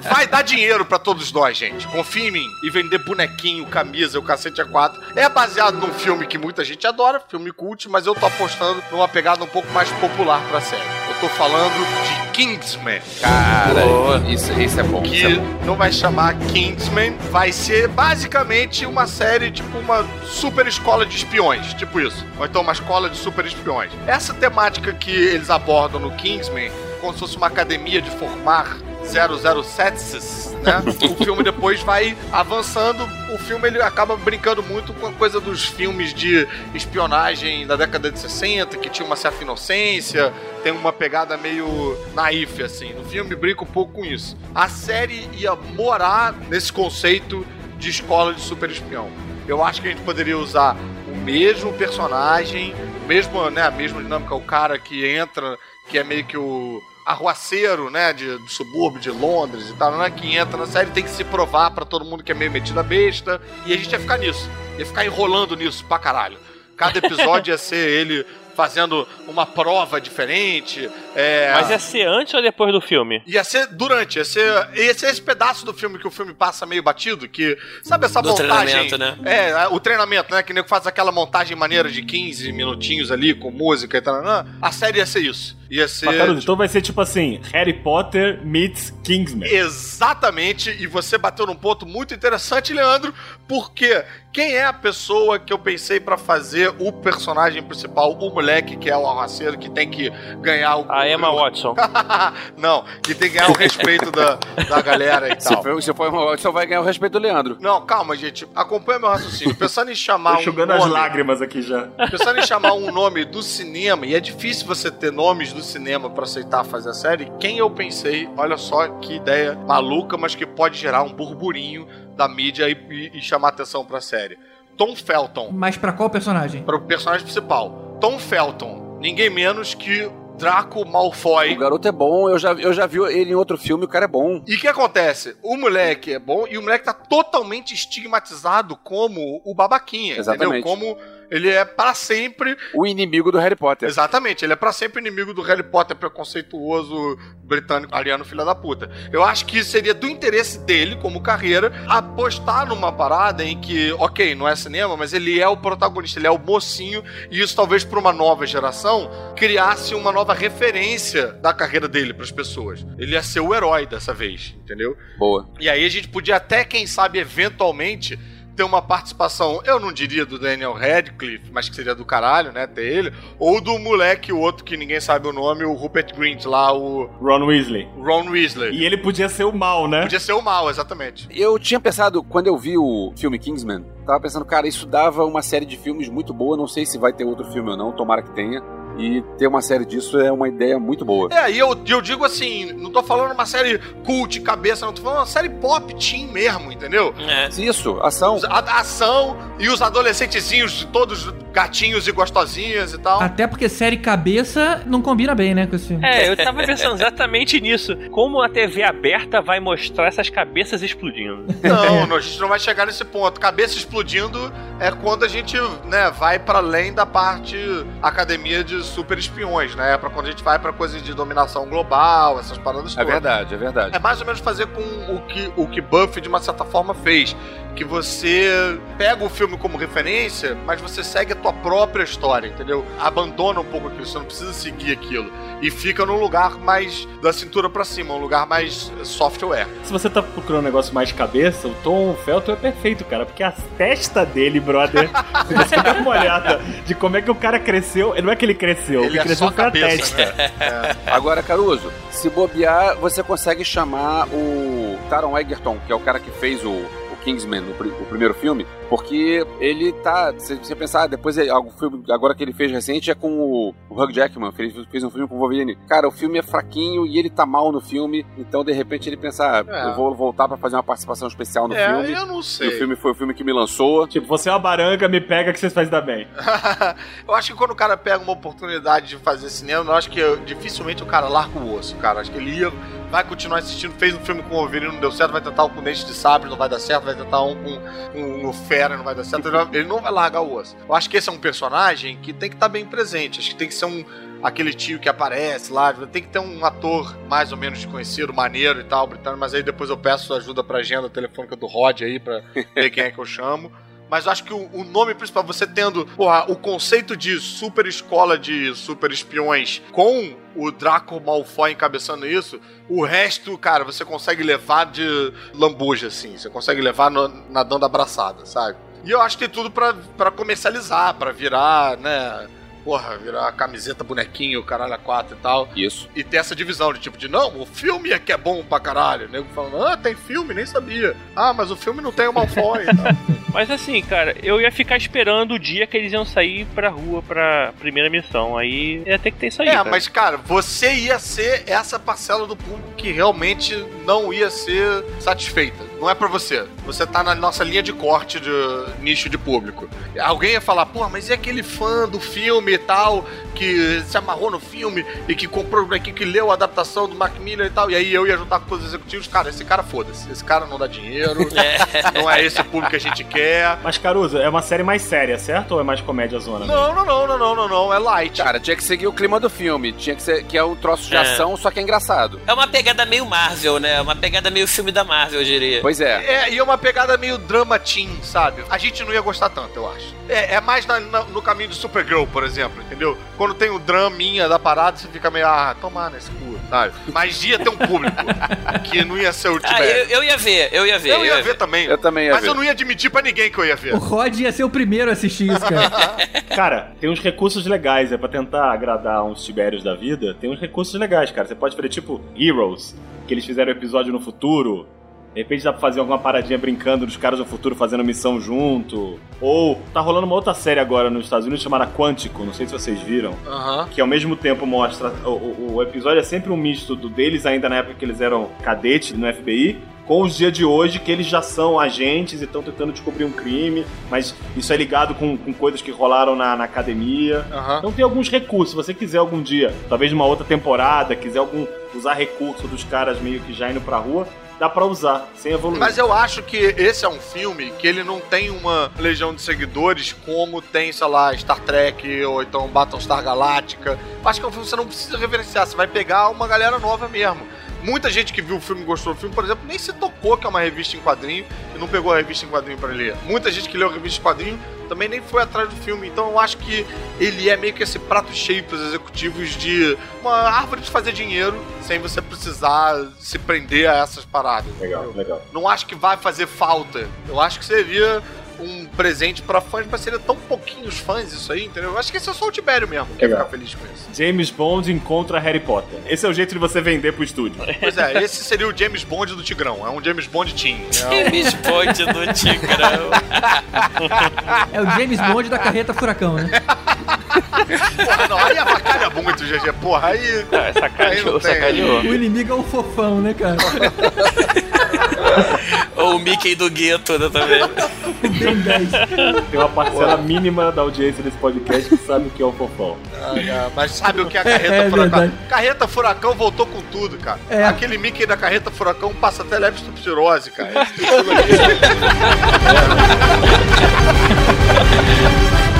Speaker 10: Vai dar dinheiro pra todos nós, gente. Confia em mim. E vender bonequinho, camisa, o cacete A4. É baseado num filme que muita gente adora, filme cult, mas eu tô apostando numa pegada um pouco mais popular pra série. Eu tô falando de Kingsman.
Speaker 8: Cara, isso, isso é bom. Isso é
Speaker 10: Que
Speaker 8: bom.
Speaker 10: não vai chamar Kingsman, vai ser basicamente uma série, tipo uma super escola de espiões, tipo isso. Ou então uma escola de super espiões. Essa temática que eles abordam no Kingsman, como se fosse uma academia de formar 007s, né? o filme depois vai avançando. O filme ele acaba brincando muito com a coisa dos filmes de espionagem da década de 60, que tinha uma certa inocência, tem uma pegada meio naif, assim. No filme brinca um pouco com isso. A série ia morar nesse conceito de escola de super espião. Eu acho que a gente poderia usar o mesmo personagem, mesmo, né, a mesma dinâmica, o cara que entra, que é meio que o arruaceiro, né, de, do subúrbio de Londres e tal, né, que entra na série tem que se provar pra todo mundo que é meio metido a besta, e a gente ia ficar nisso, ia ficar enrolando nisso pra caralho. Cada episódio ia ser ele fazendo uma prova diferente. É...
Speaker 7: Mas ia ser antes ou depois do filme?
Speaker 10: Ia ser durante, ia ser, ia ser esse pedaço do filme que o filme passa meio batido, que. Sabe essa
Speaker 11: Do
Speaker 10: montagem?
Speaker 11: treinamento, né?
Speaker 10: É, o treinamento, né? Que nem faz aquela montagem maneira de 15 minutinhos ali, com música e tal. né? A série ia ser isso. Ia ser.
Speaker 9: Mas, Caruso, então vai ser tipo assim: Harry Potter meets Kingsman.
Speaker 10: Exatamente, e você bateu num ponto muito interessante, Leandro, porque quem é a pessoa que eu pensei pra fazer o personagem principal, o moleque que é o arraceiro, que tem que ganhar o.
Speaker 7: A Emma Watson.
Speaker 10: Não, que tem que ganhar o respeito da, da galera e
Speaker 8: Se
Speaker 10: tal.
Speaker 8: for, se for uma você vai ganhar o respeito do Leandro.
Speaker 10: Não, calma, gente. Acompanha meu raciocínio. Pensando em chamar
Speaker 9: Tô
Speaker 10: um
Speaker 9: enxugando as
Speaker 10: nome,
Speaker 9: lágrimas aqui já.
Speaker 10: pensando em chamar um nome do cinema, e é difícil você ter nomes do cinema pra aceitar fazer a série, quem eu pensei, olha só que ideia maluca, mas que pode gerar um burburinho da mídia e, e- e chamar atenção pra série. Tom Felton,
Speaker 6: Mas pra qual personagem?
Speaker 10: para o personagem principal. Tom Felton, ninguém menos que Draco
Speaker 8: O
Speaker 10: Malfoy.
Speaker 8: garoto é bom, eu já, eu já vi ele em outro filme, o cara é bom.
Speaker 10: E o que acontece? O moleque é bom e o moleque tá totalmente estigmatizado como o babaquinha,
Speaker 8: Exatamente.
Speaker 10: entendeu? Como Ele é para sempre
Speaker 8: o inimigo do Harry Potter.
Speaker 10: Exatamente, ele é para sempre inimigo do Harry Potter preconceituoso britânico ariano filha da puta. Eu acho que seria do interesse dele como carreira apostar numa parada em que, OK, não é cinema, mas ele é o protagonista, ele é o mocinho e isso talvez para uma nova geração criasse uma nova referência da carreira dele para as pessoas. Ele ia ser o herói dessa vez, entendeu?
Speaker 8: Boa.
Speaker 10: E aí a gente podia até, quem sabe, eventualmente ter uma participação, eu não diria do Daniel Radcliffe, mas que seria do caralho, né, ter ele, ou do moleque, o outro que ninguém sabe o nome, o Rupert Grint lá, o...
Speaker 9: Ron Weasley.
Speaker 10: Ron Weasley.
Speaker 9: E ele podia ser o mal, né?
Speaker 10: Podia ser o mal, exatamente.
Speaker 8: Eu tinha pensado, quando eu vi o filme Kingsman, tava pensando, cara, isso dava uma série de filmes muito boa, não sei se vai ter outro filme ou não, tomara que tenha. E ter uma série disso é uma ideia muito boa.
Speaker 10: É, e eu, eu digo assim, não tô falando uma série cult, cabeça, não tô falando uma série pop teen mesmo, entendeu?
Speaker 11: É.
Speaker 8: Isso, ação.
Speaker 10: A, ação e os adolescentezinhos todos gatinhos e gostosinhas e tal.
Speaker 6: Até porque série cabeça não combina bem, né, com esse filme.
Speaker 7: É, eu tava pensando exatamente nisso. Como a TV aberta vai mostrar essas cabeças explodindo?
Speaker 10: Não, não, a gente não vai chegar nesse ponto. Cabeça explodindo é quando a gente, né, vai para além da parte academia de super espiões, né? Pra quando a gente vai pra coisa de dominação global, essas paradas
Speaker 8: É
Speaker 10: todas.
Speaker 8: verdade, é verdade.
Speaker 10: É mais ou menos fazer com o que o que Buffy de uma certa forma fez, que você pega o filme como referência, mas você segue a tua própria história, entendeu? Abandona um pouco aquilo, você não precisa seguir aquilo e fica num lugar mais da cintura pra cima, um lugar mais software.
Speaker 9: Se você tá procurando um negócio mais cabeça, o Tom Felton é perfeito, cara, porque a testa dele, brother, se você dá uma olhada de como é que o cara cresceu, não é que ele cresceu,
Speaker 10: Ele
Speaker 9: que
Speaker 10: é
Speaker 9: cresceu foi a testa.
Speaker 10: né?
Speaker 8: Agora, Caruso, se bobear, você consegue chamar o Taron Egerton, que é o cara que fez o Kingsman, o, pri- o primeiro filme, porque ele tá. Se você pensar, depois ele- algo filme agora que ele fez recente é com o, o Hugh Jackman, fez, fez um filme com o Wolverine. Cara, o filme é fraquinho e ele tá mal no filme, então de repente ele pensa, ah,
Speaker 10: É.
Speaker 8: eu vou voltar pra fazer uma participação especial no
Speaker 10: É,
Speaker 8: filme.
Speaker 10: eu não
Speaker 8: E
Speaker 10: sei.
Speaker 8: o filme foi o filme que me lançou.
Speaker 9: Tipo, você é uma baranga, me pega que você faz dar bem.
Speaker 10: eu acho que quando o cara pega uma oportunidade de fazer cinema, eu acho que eu- dificilmente o cara larga o osso, cara. Acho que ele ia, vai continuar assistindo. Fez um filme com o Wolverine, não deu certo, vai tentar um com Dente de Sabre, não vai dar certo, vai tentar um com, com o Fera, não vai dar certo. Ele não- vai largar o osso. Eu acho que esse é um personagem que tem que estar bem presente. Acho que tem que ser um aquele tio que aparece lá, tem que ter um ator mais ou menos desconhecido, maneiro e tal, britânico, mas aí depois eu peço ajuda pra agenda telefônica do Rod aí pra ver quem é que eu chamo. Mas eu acho que o, o nome principal, você tendo porra, o conceito de super escola de super espiões com o Draco Malfoy encabeçando isso, o resto, cara, você consegue levar de lambuja, assim. Você consegue levar no, nadando abraçada, sabe? E eu acho que tem tudo pra comercializar, pra virar, né? Porra, virar camiseta, bonequinho, caralho, a quatro e tal.
Speaker 8: Isso.
Speaker 10: E ter essa divisão de tipo de, não, o filme é que é bom pra caralho. O nego falando, ah, tem filme, nem sabia. Ah, mas o filme não tem o Malfoy tal.
Speaker 7: Mas assim, cara, eu ia ficar esperando o dia que eles iam sair pra rua pra primeira missão. Aí ia ter que ter isso aí.
Speaker 10: É,
Speaker 7: cara.
Speaker 10: mas cara, você ia ser essa parcela do público que realmente não ia ser satisfeita. Não é pra você. Você tá na nossa linha de corte de nicho de público. Alguém ia falar, pô, mas e aquele fã do filme e tal, que se amarrou no filme e que comprou aqui, que leu a adaptação do Mac Miller e tal. E aí eu ia juntar com todos os executivos, cara, esse cara foda-se. Esse cara não dá dinheiro. não é esse o público que a gente quer.
Speaker 9: Mas, Caruso, é uma série mais séria, certo? Ou é mais comédia zona?
Speaker 10: Não, não, não, não, não, não, não. É light.
Speaker 8: Cara, tinha que seguir o clima do filme. Tinha que ser que é um troço de
Speaker 11: É.
Speaker 8: ação, só que é engraçado.
Speaker 11: É uma pegada meio Marvel, né? Uma pegada meio filme da Marvel, eu diria.
Speaker 8: Pois é.
Speaker 10: É, e é uma pegada meio drama teen, sabe? A gente não ia gostar tanto, eu acho. É, é mais na- na- no caminho do Supergirl, por exemplo, entendeu? Quando tem o draminha da parada, você fica meio, ah, tomar nesse cu, sabe? Mas ia ter um público que não ia ser o
Speaker 11: Ah, eu, eu ia ver, eu ia ver.
Speaker 10: Eu ia ver também.
Speaker 8: Eu também ia
Speaker 10: Mas
Speaker 8: ver.
Speaker 10: eu não ia admitir pra ninguém que eu ia ver.
Speaker 6: O Rod ia ser o primeiro a assistir isso, cara.
Speaker 9: Cara, tem uns recursos legais, é pra tentar agradar uns Tibérios da vida. Tem uns recursos legais, cara. Você pode fazer tipo Heroes, que eles fizeram episódio no futuro. De repente dá pra fazer alguma paradinha brincando dos caras no futuro fazendo missão junto. Ou tá rolando uma outra série agora nos Estados Unidos chamada Quântico, não sei se vocês viram. Que ao mesmo tempo mostra. O, o- o episódio é sempre um misto do deles, ainda na época que eles eram cadetes no FBI, com os dias de hoje, que eles já são agentes e estão tentando descobrir um crime, mas isso é ligado com, com coisas que rolaram na, na academia. Então tem alguns recursos. Se você quiser algum dia, talvez numa outra temporada, quiser algum usar recurso dos caras meio que já indo pra rua, dá pra usar, sem evoluir.
Speaker 10: Mas eu acho que esse é um filme que ele não tem uma legião de seguidores como tem, sei lá, Star Trek ou então Battlestar Galactica. Eu acho que é um filme que você não precisa reverenciar, você vai pegar uma galera nova mesmo. Muita gente que viu o filme e gostou do filme, por exemplo, nem se tocou que é uma revista em quadrinho e não pegou a revista em quadrinho pra ler. Muita gente que leu a revista em quadrinho também nem foi atrás do filme. Então eu acho que ele é meio que esse prato cheio pros executivos de uma árvore de fazer dinheiro sem você precisar se prender a essas paradas.
Speaker 9: Legal, legal.
Speaker 10: Não acho que vai fazer falta. Eu acho que seria um presente pra fãs, mas seria tão pouquinhos fãs isso aí, entendeu? Eu acho que esse é só o Tibério mesmo que ia
Speaker 9: Legal.
Speaker 10: ficar feliz com isso.
Speaker 9: James Bond encontra Harry Potter. Esse é o jeito de você vender pro estúdio.
Speaker 10: Pois é, esse seria o James Bond do Tigrão. É um James Bond teen. É
Speaker 11: James Bond do Tigrão.
Speaker 6: É o James Bond da carreta furacão, né?
Speaker 10: um... Porra, não, aí avacalha muito, GG. Porra, aí.
Speaker 7: Ah, sacaneou,
Speaker 10: Aí não
Speaker 7: sacaneou.
Speaker 6: O inimigo é um fofão, né, cara?
Speaker 11: Ou o Mickey do gueto, né, também.
Speaker 6: Bem 10.
Speaker 9: Tem uma parcela mínima da audiência desse podcast que sabe o que é o fofão.
Speaker 10: Ah, ah, mas sabe o que é a carreta
Speaker 6: É
Speaker 10: furacão?
Speaker 6: verdade.
Speaker 10: Carreta furacão voltou com tudo, cara.
Speaker 6: É.
Speaker 10: Aquele Mickey da carreta furacão passa até leptospirose, cara.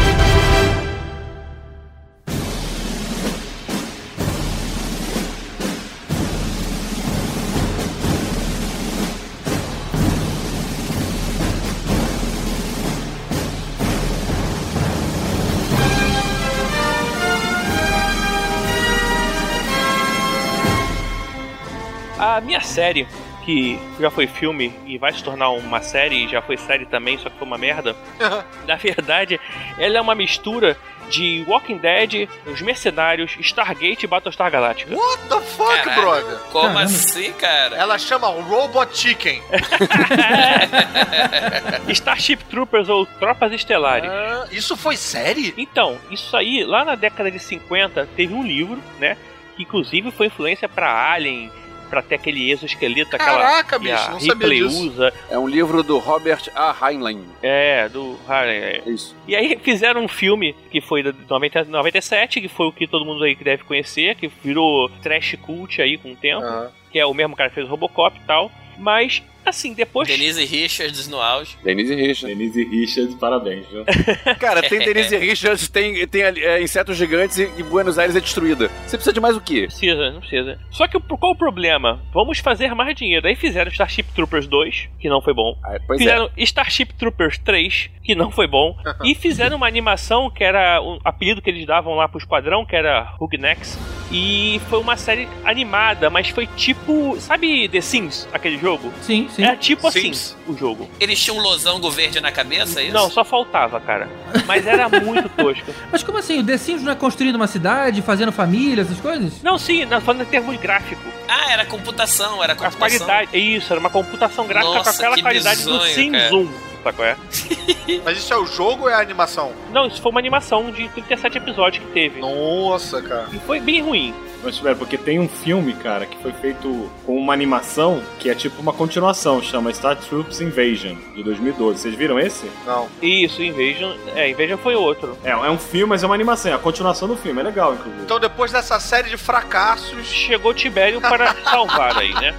Speaker 7: A minha série, que já foi filme e vai se tornar uma série, e já foi série também, só que foi uma merda. Na verdade, ela é uma mistura de Walking Dead, Os Mercenários, Stargate e Battlestar Galactica.
Speaker 10: What the fuck,
Speaker 11: Caralho.
Speaker 10: brother?
Speaker 11: Como
Speaker 6: Caramba.
Speaker 11: assim, cara?
Speaker 10: Ela chama Robot Chicken.
Speaker 7: Starship Troopers ou Tropas Estelares.
Speaker 10: Ah, isso foi série?
Speaker 7: Então, isso aí, lá na década de 50, teve um livro, né? Que inclusive foi influência pra Alien, pra ter aquele exoesqueleto, aquela
Speaker 10: Caraca,
Speaker 7: que a
Speaker 10: bicho, não sabia
Speaker 7: Ripley
Speaker 10: disso.
Speaker 7: usa.
Speaker 8: É um livro do Robert A. Heinlein.
Speaker 7: É, do Alien. é.
Speaker 8: Isso.
Speaker 7: E aí fizeram um filme que foi de 90, 97, que foi o que todo mundo aí que deve conhecer, que virou trash cult aí com o tempo, que é o mesmo cara que fez o Robocop e tal. Mas, assim, depois.
Speaker 11: Denise Richards no auge.
Speaker 8: Denise Richards.
Speaker 9: Denise Richards, parabéns, viu?
Speaker 8: Cara, tem Denise Richards, tem, tem é, insetos gigantes e, e Buenos Aires é destruída. Você precisa de mais o quê?
Speaker 7: Precisa, não precisa. Só que o- qual o problema? Vamos fazer mais dinheiro. Aí fizeram Starship Troopers 2, que não foi bom.
Speaker 8: Ah, pois é.
Speaker 7: fizeram Starship Troopers 3, que não foi bom. e fizeram uma animação que era o apelido que eles davam lá pro esquadrão, que era Hugnex. E foi uma série animada, mas foi tipo. Sabe The Sims, aquele jogo?
Speaker 6: Sim, sim.
Speaker 7: É tipo
Speaker 10: Sims.
Speaker 7: assim o jogo.
Speaker 11: Eles tinham um losango verde na cabeça, é isso?
Speaker 7: Não, só faltava, cara. Mas era muito tosco.
Speaker 6: Mas como assim? O The Sims não é construindo uma cidade, fazendo família, essas coisas?
Speaker 7: Não, sim, na- falando em termos gráficos.
Speaker 11: Ah, era computação, era
Speaker 7: A
Speaker 11: computação.
Speaker 7: qualidade. é Isso, era uma computação gráfica
Speaker 11: Nossa,
Speaker 7: com aquela
Speaker 11: que
Speaker 7: qualidade do
Speaker 11: bizonho,
Speaker 7: Sims
Speaker 11: cara.
Speaker 7: 1. Sabe qual é?
Speaker 10: Mas isso é o jogo ou é a animação?
Speaker 7: Não, isso foi uma animação de 37 episódios que teve.
Speaker 10: Nossa, cara.
Speaker 7: E foi bem ruim.
Speaker 9: Mas, velho, porque tem um filme, cara, que foi feito com uma animação que é tipo uma continuação, chama Star Troops Invasion, de 2012. Vocês viram esse?
Speaker 10: Não.
Speaker 7: Isso, Invasion. É, Invasion foi outro.
Speaker 9: É, é um filme, mas é uma animação, é a continuação do filme, é legal, inclusive.
Speaker 10: Então depois dessa série de fracassos,
Speaker 7: Chegou Tibério para salvar aí, né?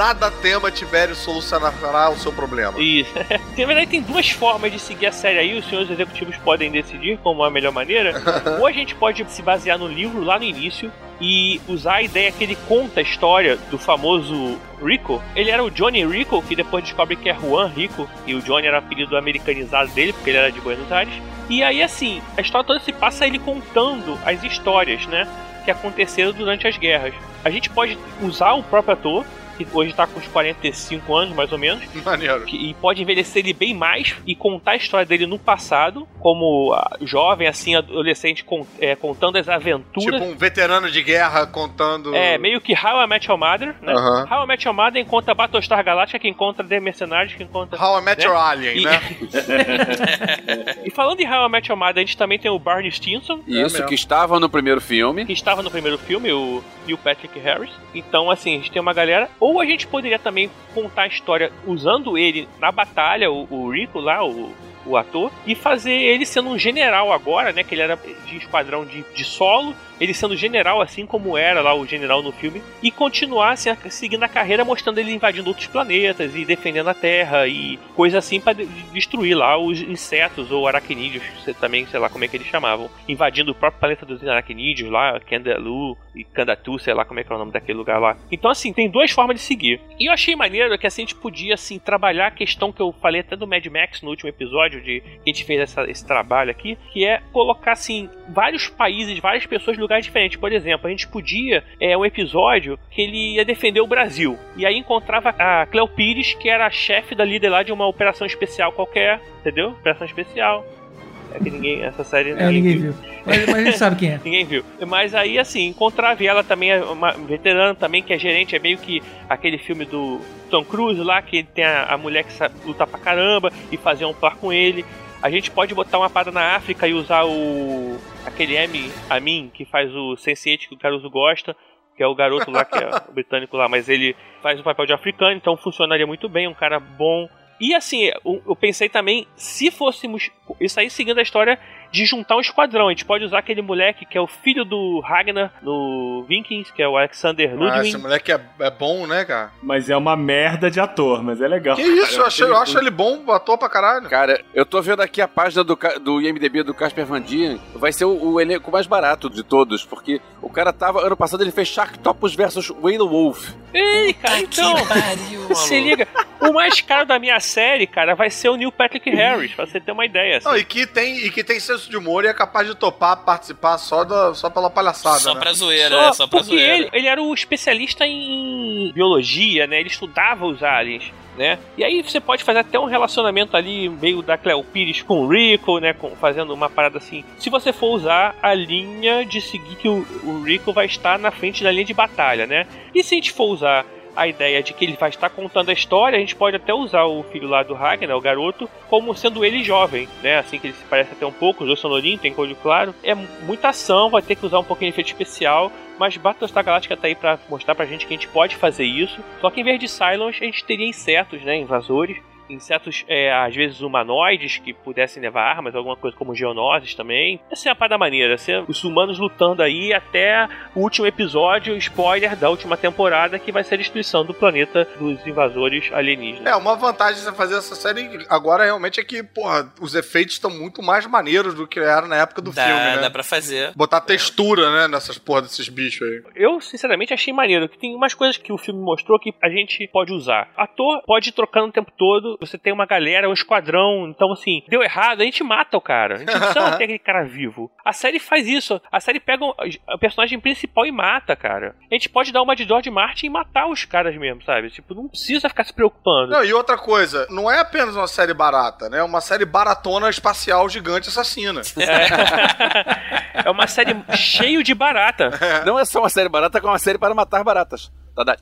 Speaker 10: Nada tema Tibério solucionará o seu problema.
Speaker 7: Isso. Na verdade, tem duas formas de seguir a série aí. Os senhores executivos podem decidir como é a melhor maneira. Ou a gente pode se basear no livro lá no início e usar a ideia que ele conta a história do famoso Rico. Ele era o Johnny Rico, que depois descobre que é Juan Rico, e o Johnny era o apelido americanizado dele, porque ele era de Buenos Aires. E aí, assim, a história toda se passa ele contando as histórias, né? Que aconteceram durante as guerras. A gente pode usar o próprio ator, que hoje tá com uns 45 anos, mais ou menos,
Speaker 10: Maneiro.
Speaker 7: que- e pode envelhecer ele bem mais e contar a história dele no passado, como jovem, assim, adolescente, é, contando as aventuras.
Speaker 10: Tipo um veterano de guerra contando.
Speaker 7: É, meio que How I Met Your Mother, né? How I Met Your Mother encontra Battlestar Galactica, que encontra The Mercenaries, que encontra...
Speaker 10: How I Met
Speaker 7: né?
Speaker 10: Your Alien,
Speaker 7: E-
Speaker 10: né?
Speaker 7: E falando em How I Met Your Mother, a gente também tem o Barney Stinson,
Speaker 8: Isso,
Speaker 10: mesmo.
Speaker 8: que estava no primeiro filme.
Speaker 7: que estava no primeiro filme, o Neil Patrick Harris. Então, assim, a gente tem uma galera. Ou a gente poderia também contar a história usando ele na batalha, o, o Rico lá, o, o ator, e fazer ele sendo um general agora, né? Que ele era de esquadrão de, de solo. Ele sendo general, assim como era lá o general no filme, e continuar assim, seguindo a carreira, mostrando ele invadindo outros planetas e defendendo a Terra e coisa assim para destruir lá os insetos ou aracnídeos, também, sei lá como é que eles chamavam, invadindo o próprio planeta dos aracnídeos lá, Kandalu e Kandatu, sei lá como é que é o nome daquele lugar lá. Então, assim, tem duas formas de seguir. E eu achei maneiro que assim a gente podia assim trabalhar a questão que eu falei até do Mad Max no último episódio de que a gente fez essa, esse trabalho aqui, que é colocar assim vários países, várias pessoas em lugares diferentes. Por exemplo, a gente podia é um episódio que ele ia defender o Brasil e aí encontrava a Cleo Pires, que era a chefe da líder lá de uma operação especial qualquer, entendeu? Operação especial. É que ninguém, essa série
Speaker 6: É, ninguém viu. Mas, mas a gente sabe quem é.
Speaker 7: Ninguém viu. Mas aí, assim, encontrava e ela também é uma veterana também, que é gerente, é meio que aquele filme do Tom Cruise lá, que tem a, a mulher que sabe lutar pra caramba e fazer um par com ele. A gente pode botar uma parada na África e usar o. aquele M Amin, que faz o Sense8 que o Caruso gosta, que é o garoto lá, que é o britânico lá, mas ele faz o papel de africano, então funcionaria muito bem, um cara bom. E assim, eu, eu pensei também, se fôssemos. Isso aí seguindo a história de juntar um esquadrão. A gente pode usar aquele moleque que é o filho do Ragnar no Vikings, que é o Alexander
Speaker 10: Ah,
Speaker 7: Ludwig.
Speaker 10: esse moleque é, é bom, né, cara?
Speaker 9: Mas é uma merda de ator, mas é legal.
Speaker 10: Que isso, eu, achei, eu acho ele bom, ator pra caralho.
Speaker 8: Cara, eu tô vendo aqui a página do, do IMDB do Casper Van Dien. Vai ser o, o elenco mais barato de todos, porque o cara tava. Ano passado ele fez Sharktopus versus Whale Wolf.
Speaker 7: Ei, cara, então. Se liga, o mais caro da minha série, cara, vai ser o Neil Patrick Harris, pra você ter uma ideia. assim.
Speaker 10: Não, e que tem, e que tem senso de humor e é capaz de topar participar só, da, só pela palhaçada.
Speaker 11: Só
Speaker 10: né?
Speaker 11: pra zoeira,
Speaker 7: Só
Speaker 11: é só pra
Speaker 7: porque
Speaker 11: zoeira.
Speaker 7: ele, ele era o especialista em biologia, né? Ele estudava os aliens, né? E aí você pode fazer até um relacionamento ali meio da Cleo Pires com o Rico, né? Com, fazendo uma parada assim. Se você for usar a linha de seguir que o, o Rico vai estar na frente da linha de batalha, né? E se a gente for usar a ideia de que ele vai estar contando a história, a gente pode até usar o filho lá do Ragnar, o garoto, como sendo ele jovem, né? Assim que ele se parece até um pouco, os lourinhos, tem olho claro. É muita ação, vai ter que usar um pouquinho de efeito especial, mas Battlestar Galactica tá aí pra mostrar pra gente que a gente pode fazer isso. Só que em vez de Cylons, a gente teria insetos, né? Invasores. Insetos, é, às vezes humanoides, que pudessem levar armas, alguma coisa como geonoses também. Essa é a parada maneira, ser os humanos lutando aí até o último episódio, spoiler da última temporada, que vai ser a destruição do planeta dos invasores alienígenas.
Speaker 10: É, uma vantagem de você fazer essa série agora realmente é que, porra, os efeitos estão muito mais maneiros do que eram na época do
Speaker 11: Dá,
Speaker 10: filme, né?
Speaker 11: dá pra fazer.
Speaker 10: Botar textura, né, nessas porra desses bichos aí.
Speaker 7: Eu, sinceramente, achei maneiro. Que tem umas coisas que o filme mostrou que a gente pode usar. Ator pode ir trocando o tempo todo. Você tem uma galera, um esquadrão. Então, assim, deu errado, a gente mata o cara. A gente não precisa ter aquele cara vivo. A série faz isso. A série pega o, o personagem principal e mata, cara. A gente pode dar uma de George Martin e matar os caras mesmo, sabe? Tipo, não precisa ficar se preocupando.
Speaker 10: Não, e outra coisa, não é apenas uma série barata, né? É uma série baratona espacial gigante assassina.
Speaker 7: É uma série cheio de barata.
Speaker 8: Não é só uma série barata, é uma série para matar baratas. Tá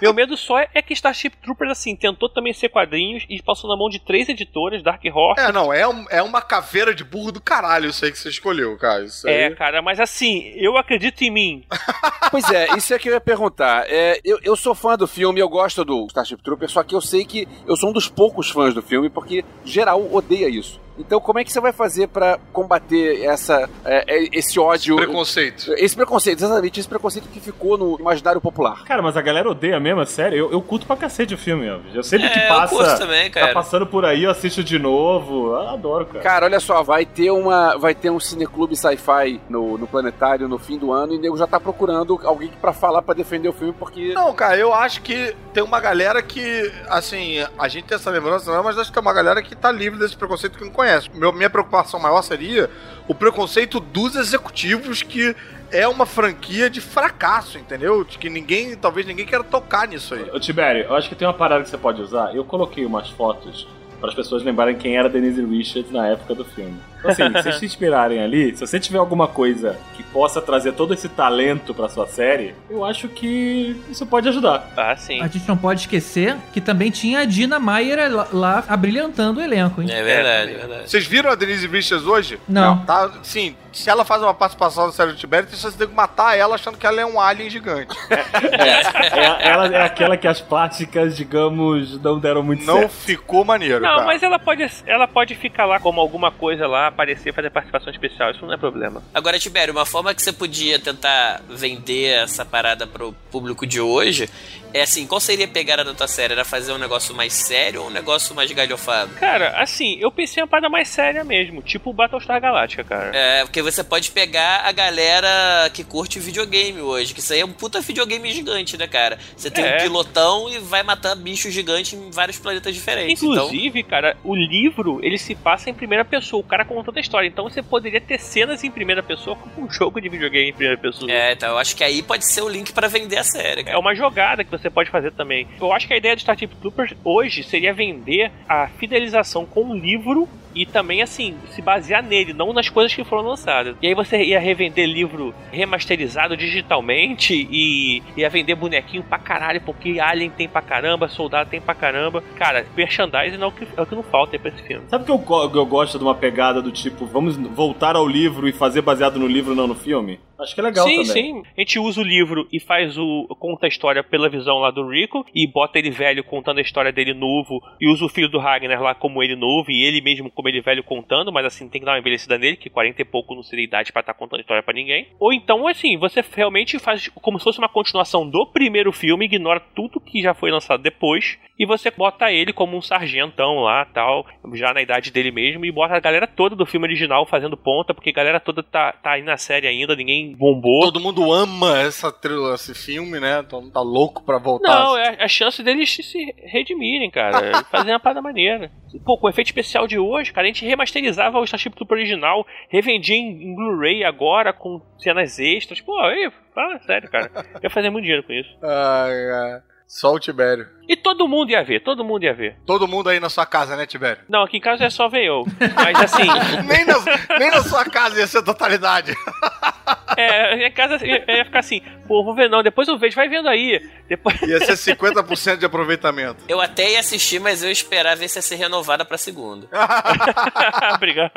Speaker 7: Meu medo só é que Starship Troopers, assim, tentou também ser quadrinhos e passou na mão de três editoras, Dark Horse.
Speaker 10: É, não, é, um- é uma caveira de burro do caralho isso aí que você escolheu, cara. Isso aí...
Speaker 7: É, cara, mas assim, eu acredito em mim.
Speaker 8: Pois é, isso é que eu ia perguntar. É, eu, eu sou fã do filme, eu gosto do Starship Trooper, só que eu sei que eu sou um dos poucos fãs do filme, porque geral odeia isso. Então, como é que você vai fazer pra combater essa, é, é, esse ódio?
Speaker 10: Preconceito.
Speaker 8: Esse preconceito, exatamente, esse preconceito que ficou no imaginário popular.
Speaker 9: Cara, mas a galera odeia mesmo, é sério. Eu, eu curto pra cacete o filme, ó. Eu sempre
Speaker 11: É,
Speaker 9: que
Speaker 11: eu
Speaker 9: passa.
Speaker 11: curto também, cara.
Speaker 9: Tá passando por aí, eu assisto de novo. Eu adoro, cara.
Speaker 8: Cara, olha só, vai ter uma, vai ter um cineclube sci-fi no, no planetário no fim do ano e o nego já tá procurando alguém pra falar pra defender o filme porque
Speaker 10: Não, cara, eu acho que tem uma galera que, assim, a gente tem essa lembrança, não, mas acho que tem uma galera que tá livre desse preconceito que não conhece. Meu, minha preocupação maior seria o preconceito dos executivos que é uma franquia de fracasso, entendeu? De que ninguém, talvez ninguém queira tocar nisso aí.
Speaker 9: Ô, Tibério, eu acho que tem uma parada que você pode usar. Eu coloquei umas fotos para as pessoas lembrarem quem era Denise Richards na época do filme. Então, assim, se vocês se inspirarem ali, se você tiver alguma coisa que possa trazer todo esse talento pra sua série, eu acho que isso pode ajudar.
Speaker 7: Ah, sim.
Speaker 6: A gente não pode esquecer que também tinha a Dina Maier lá, lá abrilhantando o elenco, hein?
Speaker 11: É verdade, é verdade.
Speaker 10: Vocês viram a Denise Richards hoje?
Speaker 6: Não.
Speaker 10: Tá, sim, se ela faz uma participação no série do Tibério, você tem que matar ela achando que ela é um alien gigante.
Speaker 9: É, ela é aquela que as plásticas, digamos, não deram muito
Speaker 10: Não
Speaker 9: certo.
Speaker 10: ficou maneiro,
Speaker 7: Não,
Speaker 10: cara.
Speaker 7: mas ela pode, ela pode ficar lá como alguma coisa lá aparecer, fazer participação especial. Isso não é problema.
Speaker 11: Agora, Tibério, uma forma que você podia tentar vender essa parada pro público de hoje é assim, qual seria a pegada da tua série? Era fazer um negócio mais sério ou um negócio mais galhofado?
Speaker 7: Cara, assim, eu pensei em uma parada mais séria mesmo, tipo Battlestar Galactica, cara.
Speaker 11: É, porque você pode pegar a galera que curte videogame hoje, que isso aí é um puta videogame gigante, né, cara? Você tem
Speaker 7: É.
Speaker 11: um pilotão e vai matar bichos gigantes em vários planetas diferentes. então...
Speaker 7: Inclusive, cara, o livro, ele se passa em primeira pessoa, o cara contando a história. Então você poderia ter cenas em primeira pessoa como um jogo de videogame em primeira pessoa.
Speaker 11: É, então eu acho que aí pode ser o link pra vender a série, cara.
Speaker 7: É uma jogada que você pode fazer também. Eu acho que a ideia de Starship Troopers hoje seria vender a fidelização com o livro e também, assim, se basear nele, não nas coisas que foram lançadas. E aí você ia revender livro remasterizado digitalmente e ia vender bonequinho pra caralho, porque Alien tem pra caramba, Soldado tem pra caramba. Cara, merchandising é o que, é o que não falta pra esse filme.
Speaker 9: Sabe que eu, eu gosto de uma pegada do tipo, vamos voltar ao livro e fazer baseado no livro, não no filme? Acho que é legal
Speaker 7: sim,
Speaker 9: também.
Speaker 7: sim. A gente usa o livro e faz o. conta a história pela visão lá do Rico e bota ele velho contando a história dele novo e usa o filho do Ragnar lá como ele novo e ele mesmo como ele velho contando, mas assim tem que dar uma envelhecida nele, que 40 e pouco não seria idade pra estar contando história pra ninguém. Ou então, assim, você realmente faz como se fosse uma continuação do primeiro filme, ignora tudo que já foi lançado depois e você bota ele como um sargentão lá, tal, já na idade dele mesmo e bota a galera toda do filme original fazendo ponta, porque a galera toda tá, tá aí na série ainda, ninguém bombou.
Speaker 10: Todo mundo ama essa trilha, esse filme, né? Todo mundo tá louco pra voltar.
Speaker 7: Não, é a chance deles se- redimirem, cara. Fazer uma parada maneira. Pô, com o efeito especial de hoje, cara, a gente remasterizava o Starship Trooper original, revendia em, em Blu-ray agora, com cenas extras. Pô, aí, fala sério, cara. Eu ia fazer muito dinheiro com isso.
Speaker 10: Ai, ai. Só o Tibério.
Speaker 7: E todo mundo ia ver, todo mundo ia ver.
Speaker 10: Todo mundo aí na sua casa, né, Tibério?
Speaker 7: Não, aqui em casa é só ver eu. Mas assim.
Speaker 10: nem, na, nem na sua casa ia ser totalidade.
Speaker 7: É, minha casa ia ia ficar assim, pô, vou ver não, depois eu vejo, vai vendo aí. Depois...
Speaker 10: Ia ser 50% de aproveitamento.
Speaker 11: Eu até ia assistir, mas eu esperava ver se ia ser renovada pra segunda.
Speaker 7: Obrigado.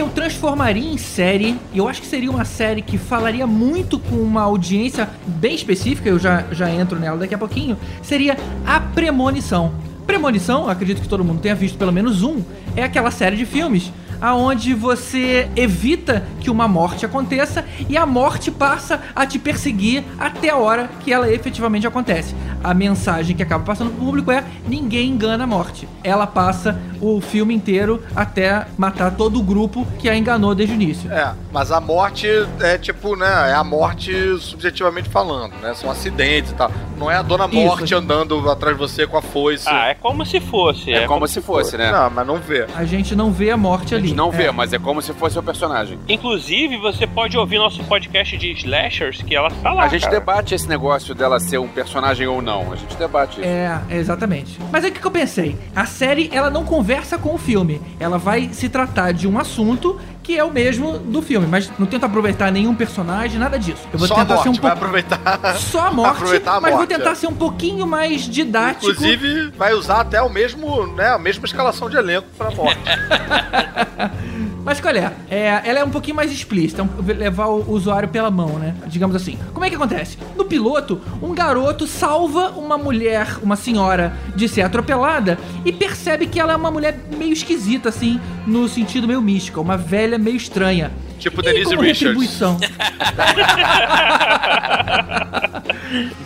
Speaker 6: Que eu transformaria em série, e eu acho que seria uma série que falaria muito com uma audiência bem específica, eu já, já entro nela daqui a pouquinho, seria A Premonição. Premonição, acredito que todo mundo tenha visto pelo menos um, é aquela série de filmes aonde você evita que uma morte aconteça e a morte passa a te perseguir até a hora que ela efetivamente acontece. A mensagem que acaba passando pro público é: ninguém engana a morte. Ela passa o filme inteiro até matar todo o grupo que a enganou desde o início.
Speaker 10: É, mas a morte é tipo, né? É a morte subjetivamente falando, né? São acidentes e tal. Não é a dona
Speaker 6: Isso.
Speaker 10: morte andando atrás de você com a foice.
Speaker 7: Ah, é como se fosse.
Speaker 8: É como se fosse, né?
Speaker 10: Não, mas não vê.
Speaker 6: A gente não vê a morte ali.
Speaker 8: Não vê,
Speaker 6: É.
Speaker 8: mas é como se fosse o personagem.
Speaker 7: Inclusive, você pode ouvir nosso podcast de slashers, que ela tá lá.
Speaker 8: A gente
Speaker 7: cara.
Speaker 8: debate esse negócio dela ser um personagem ou não. A gente debate isso.
Speaker 6: É, exatamente. Mas aí o que que eu pensei? A série, ela não conversa com o filme. Ela vai se tratar de um assunto que é o mesmo do filme, mas não tenta aproveitar nenhum personagem, nada disso. Eu vou
Speaker 10: Só a
Speaker 6: tentar
Speaker 10: morte,
Speaker 6: ser um pouco
Speaker 10: aproveitar.
Speaker 6: só a morte,
Speaker 10: aproveitar a
Speaker 6: mas vou tentar
Speaker 10: é.
Speaker 6: ser um pouquinho mais didático.
Speaker 10: Inclusive, vai usar até o mesmo, né? A mesma escalação de elenco pra morte.
Speaker 6: Mas qual é? é? Ela é um pouquinho mais explícita, levar o usuário pela mão, né? Digamos assim. Como é que acontece? No piloto, um garoto salva uma mulher, uma senhora, de ser atropelada e percebe que ela é uma mulher meio esquisita, assim, no sentido meio místico, uma velha meio estranha.
Speaker 10: Tipo
Speaker 6: E
Speaker 10: Denise
Speaker 6: como
Speaker 10: Richards.
Speaker 6: retribuição.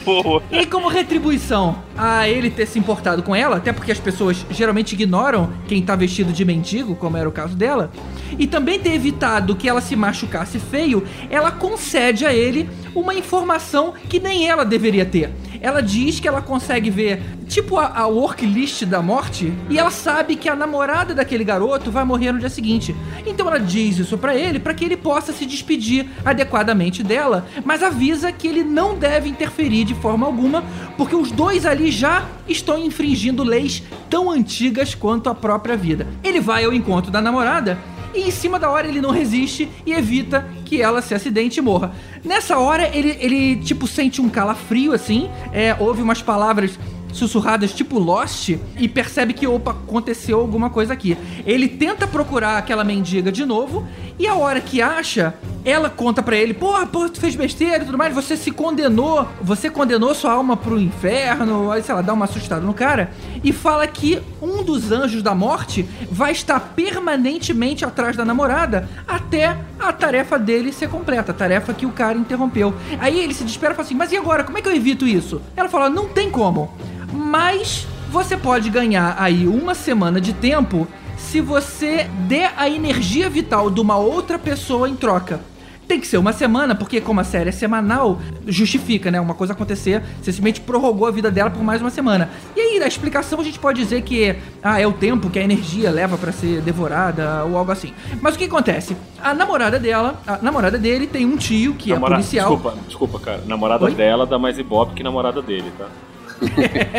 Speaker 7: Boa.
Speaker 6: E como retribuição a ele ter se importado com ela, até porque as pessoas geralmente ignoram quem tá vestido de mendigo, como era o caso dela, e também ter evitado que ela se machucasse feio, ela concede a ele uma informação que nem ela deveria ter. Ela diz que ela consegue ver, tipo a, a worklist da morte, e ela sabe que a namorada daquele garoto vai morrer no dia seguinte. Então ela diz isso pra ele para que ele possa se despedir adequadamente dela, mas avisa que ele não deve interferir de forma alguma, porque os dois ali já estão infringindo leis tão antigas quanto a própria vida. Ele vai ao encontro da namorada e em cima da hora ele não resiste e evita que ela se acidente e morra. Nessa hora ele, ele tipo sente um calafrio assim, é, ouve umas palavras sussurradas tipo Lost e percebe que, opa, aconteceu alguma coisa aqui. Ele tenta procurar aquela mendiga de novo e a hora que acha, ela conta pra ele, porra, porra, tu fez besteira e tudo mais, você se condenou, você condenou sua alma pro inferno, aí, sei lá, dá uma assustada no cara, e fala que um dos anjos da morte vai estar permanentemente atrás da namorada até a tarefa dele ser completa, a tarefa que o cara interrompeu. Aí ele se desespera e fala assim, mas e agora, como é que eu evito isso? Ela fala, não tem como, mas você pode ganhar aí uma semana de tempo se você der a energia vital de uma outra pessoa em troca. Tem que ser uma semana, porque como a série é semanal, justifica, né? Uma coisa acontecer, você simplesmente prorrogou a vida dela por mais uma semana. E aí, na explicação, a gente pode dizer que ah, é o tempo que a energia leva pra ser devorada ou algo assim. Mas o que acontece? A namorada dela, a namorada dele tem um tio que
Speaker 9: Namora-
Speaker 6: é policial.
Speaker 9: Desculpa, desculpa, cara. Namorada
Speaker 6: Oi?
Speaker 9: dela dá mais ibope que namorada dele, tá?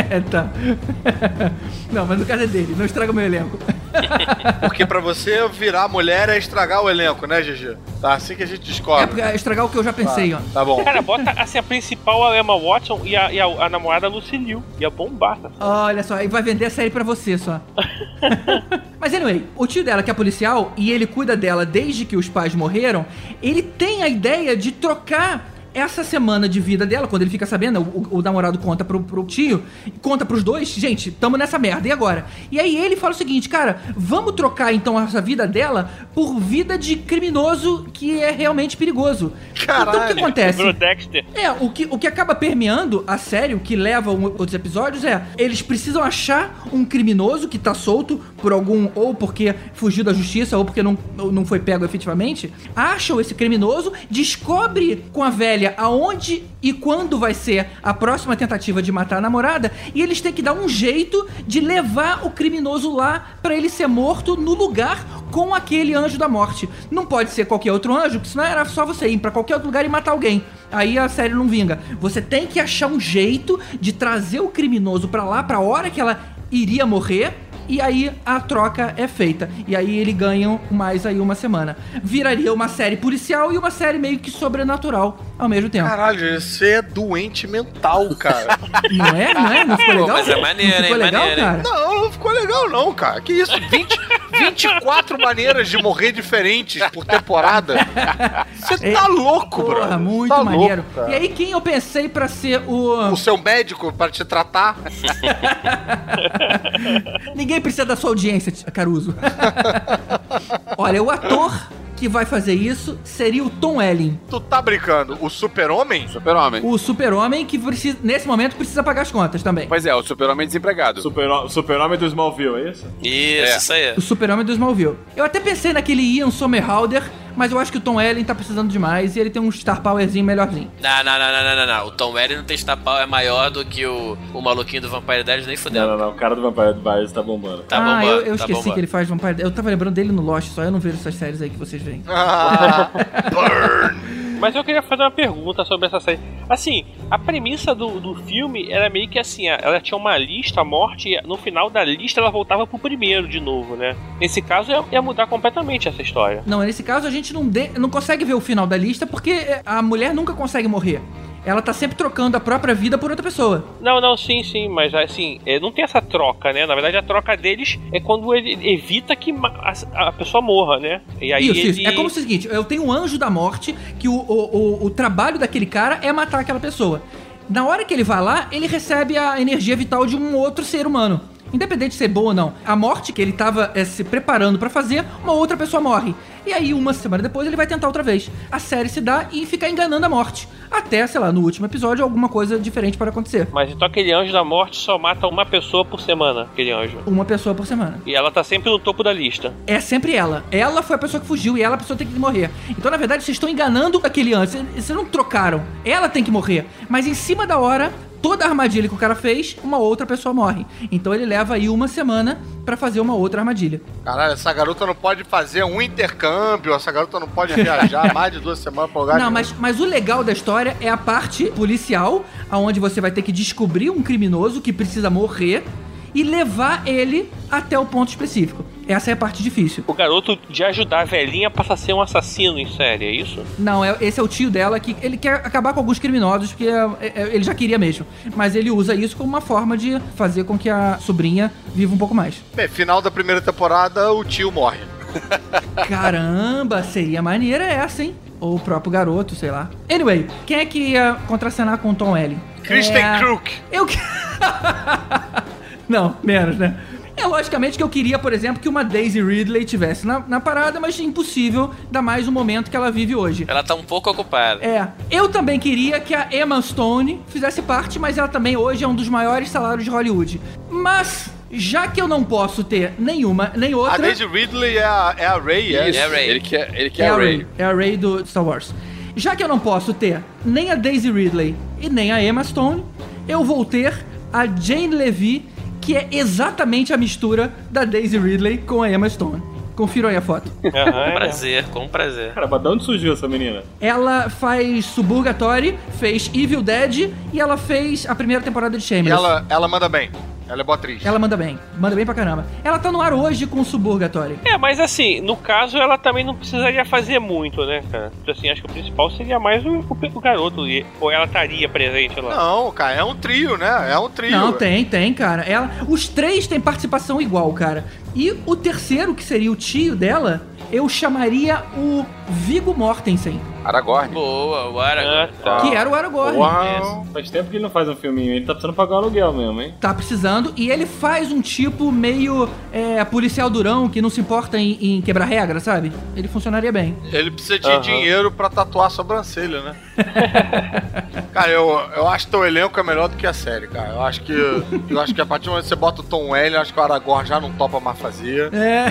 Speaker 6: É, tá. Não, mas no caso é dele, não estraga meu elenco.
Speaker 10: Porque pra você virar mulher é estragar o elenco, né, GG? Tá assim que a gente
Speaker 6: É
Speaker 10: descobre.
Speaker 6: pra estragar o que eu já pensei, ó.
Speaker 10: Tá bom.
Speaker 7: Cara, bota assim, a principal é a Emma Watson e a, e a, a namorada Lucy Liu. Ia bombar, tá?
Speaker 6: Olha só, aí vai vender a série pra você só. Mas anyway, o tio dela, que é policial, e ele cuida dela desde que os pais morreram, ele tem a ideia de trocar essa semana de vida dela, quando ele fica sabendo, o, o namorado conta pro, pro tio, conta pros dois, gente, tamo nessa merda, e agora? E aí ele fala o seguinte, cara, vamos trocar então essa vida dela por vida de criminoso que é realmente perigoso. Então o que acontece?
Speaker 7: Dexter.
Speaker 6: É, o que, o que acaba permeando a série, o que leva um- outros episódios é eles precisam achar um criminoso que tá solto por algum, ou porque fugiu da justiça, ou porque não, não foi pego efetivamente. Acham esse criminoso, descobre com a velha aonde e quando vai ser a próxima tentativa de matar a namorada, e eles têm que dar um jeito de levar o criminoso lá pra ele ser morto no lugar com aquele anjo da morte. Não pode ser qualquer outro anjo, porque senão era só você ir pra qualquer outro lugar e matar alguém. Aí a série não vinga. Você tem que achar um jeito de trazer o criminoso pra lá, pra hora que ela iria morrer. E aí a troca é feita. E aí eles ganham mais aí uma semana. Viraria uma série policial e uma série meio que sobrenatural ao mesmo tempo.
Speaker 10: Caralho, você é doente mental, cara.
Speaker 6: Não é? Não é? Não ficou
Speaker 11: Pô,
Speaker 6: legal?
Speaker 11: mas é maneiro,
Speaker 6: não ficou
Speaker 11: hein?
Speaker 6: legal,
Speaker 11: Maneiro, hein?
Speaker 6: cara?
Speaker 10: Não, não ficou legal não, cara. Que isso? 20, 24 maneiras de morrer diferentes por temporada? Você tá louco, bro.
Speaker 6: Porra, muito
Speaker 10: tá
Speaker 6: maneiro.
Speaker 10: Louco,
Speaker 6: e aí quem eu pensei pra ser o...
Speaker 10: O seu médico pra te tratar?
Speaker 6: Ninguém precisa da sua audiência, Caruso. Olha, o ator que vai fazer isso seria o Tom Welling.
Speaker 10: Tu tá brincando? O super-homem?
Speaker 8: Super-Homem.
Speaker 6: O super-homem que precisa, nesse momento precisa pagar as contas também.
Speaker 8: Pois é, o super-homem desempregado.
Speaker 9: Super- Super-Homem do Smallville, é isso?
Speaker 11: Isso,
Speaker 8: É.
Speaker 11: isso aí.
Speaker 6: O super-homem do Smallville. Eu até pensei naquele Ian Somerhalder, mas eu acho que o Tom Welling tá precisando demais e ele tem um star powerzinho melhorzinho.
Speaker 11: Não, não, não, não, não, não, não. O Tom Welling não tem star é maior do que o, o maluquinho do Vampire Diaries, nem
Speaker 9: Não,
Speaker 11: fudendo.
Speaker 9: não, não. O cara do Vampire Diaries tá bombando.
Speaker 11: Tá
Speaker 6: ah,
Speaker 11: bombando,
Speaker 6: eu, eu
Speaker 11: tá
Speaker 6: esqueci
Speaker 11: bombando.
Speaker 6: que ele faz Vampire Eu tava lembrando dele no Lost, só eu não vejo essas séries aí que vocês
Speaker 10: Ah, burn.
Speaker 7: Mas eu queria fazer uma pergunta sobre essa série. Assim, a premissa do, do filme era meio que assim: ela tinha uma lista, a morte, e no final da lista ela voltava pro primeiro de novo, né? Nesse caso ia, ia mudar completamente essa história.
Speaker 6: Não, nesse caso a gente não, de- não consegue ver o final da lista porque a mulher nunca consegue morrer. Ela tá sempre trocando a própria vida por outra pessoa.
Speaker 7: Não, não, sim, sim, mas assim, é, não tem essa troca, né? Na verdade, a troca deles é quando ele evita que a, pessoa morra, né? E aí
Speaker 6: isso, isso.
Speaker 7: ele...
Speaker 6: É como se é o seguinte: eu tenho um anjo da morte que o, o, o, o trabalho daquele cara é matar aquela pessoa. Na hora que ele vai lá, ele recebe a energia vital de um outro ser humano. Independente de ser boa ou não. A morte que ele tava eh, se preparando pra fazer, uma outra pessoa morre. E aí, uma semana depois, ele vai tentar outra vez. A série se dá e fica enganando a morte. Até, sei lá, no último episódio, alguma coisa diferente para acontecer.
Speaker 7: Mas então aquele anjo da morte só mata uma pessoa por semana, aquele anjo.
Speaker 6: Uma pessoa por semana.
Speaker 7: E ela tá sempre no topo da lista.
Speaker 6: É sempre ela. Ela foi a pessoa que fugiu e ela a pessoa tem que morrer. Então, na verdade, vocês estão enganando aquele anjo. Vocês não trocaram. Ela tem que morrer. Mas em cima da hora, toda a armadilha que o cara fez, uma outra pessoa morre. Então ele leva aí uma semana pra fazer uma outra armadilha.
Speaker 10: Caralho, essa garota não pode fazer um intercâmbio, essa garota não pode viajar mais de duas semanas pra lugar
Speaker 6: Não, mas, mas o legal da história é a parte policial, onde você vai ter que descobrir um criminoso que precisa morrer. e levar ele até o ponto específico. Essa é a parte difícil.
Speaker 7: O garoto de ajudar a velhinha passa a ser um assassino em série, é isso?
Speaker 6: Não, é, esse é o tio dela que ele quer acabar com alguns criminosos, porque é, é, ele já queria mesmo. Mas ele usa isso como uma forma de fazer com que a sobrinha viva um pouco mais.
Speaker 10: Bem, final da primeira temporada, o tio morre.
Speaker 6: Caramba, seria maneira essa, hein? Ou o próprio garoto, sei lá. Anyway, quem é que ia contracenar com o Tom Welling?
Speaker 10: Kristen
Speaker 6: é...
Speaker 10: Crook.
Speaker 6: Eu que... Não, menos, né? É logicamente que eu queria, por exemplo, que uma Daisy Ridley tivesse na, na parada, mas impossível, ainda mais o momento que ela vive hoje.
Speaker 11: Ela tá um pouco ocupada.
Speaker 6: É. Eu também queria que a Emma Stone fizesse parte, mas ela também hoje é um dos maiores salários de Hollywood. Mas já que eu não posso ter nenhuma nem outra.
Speaker 10: A Daisy Ridley é a, é a Ray, é?
Speaker 8: Isso,
Speaker 11: É a Rey.
Speaker 8: Ele quer, ele quer
Speaker 6: é
Speaker 8: a
Speaker 6: a
Speaker 8: Ray.
Speaker 6: Ray. É a Ray do Star Wars. Já que eu não posso ter nem a Daisy Ridley e nem a Emma Stone, eu vou ter a Jane Levy, que é exatamente a mistura da Daisy Ridley com a Emma Stone. Confiram aí a foto.
Speaker 11: Com prazer, com prazer.
Speaker 9: Cara, mas de onde surgiu essa menina?
Speaker 6: Ela faz Suburgatory, fez Evil Dead e ela fez a primeira temporada de
Speaker 10: E
Speaker 6: Shameless.
Speaker 10: ela, ela manda bem. Ela é boa atriz.
Speaker 6: Ela manda bem, manda bem pra caramba. Ela tá no ar hoje com Suburgatory.
Speaker 7: É, mas assim, no caso ela também não precisaria fazer muito, né, cara? Então, Assim, acho que o principal seria mais o, o, o garoto, e- ou ela estaria presente lá.
Speaker 10: Não, cara, é um trio, né? É um trio.
Speaker 6: Não, tem, tem, cara. Ela, os três têm participação igual, cara. E o terceiro, que seria o tio dela, eu chamaria o Vigo Mortensen,
Speaker 8: Aragorn.
Speaker 11: Boa, o
Speaker 7: Ah,
Speaker 11: Aragorn.
Speaker 7: tá.
Speaker 6: que era o Aragorn.
Speaker 9: Uau! Faz tempo que ele não faz um filminho. Ele tá precisando pagar o aluguel mesmo, hein?
Speaker 6: Tá precisando, e ele faz um tipo meio é, policial durão, que não se importa em, em quebrar regra, sabe? Ele funcionaria bem.
Speaker 10: Ele precisa de
Speaker 7: Aham.
Speaker 10: dinheiro pra tatuar a sobrancelha, né? cara, eu, eu acho que o elenco é melhor do que a série, cara. Eu acho que, eu acho que a partir do momento que você bota o Tom Welling, eu acho que o Aragorn já não topa mais fazer.
Speaker 6: É.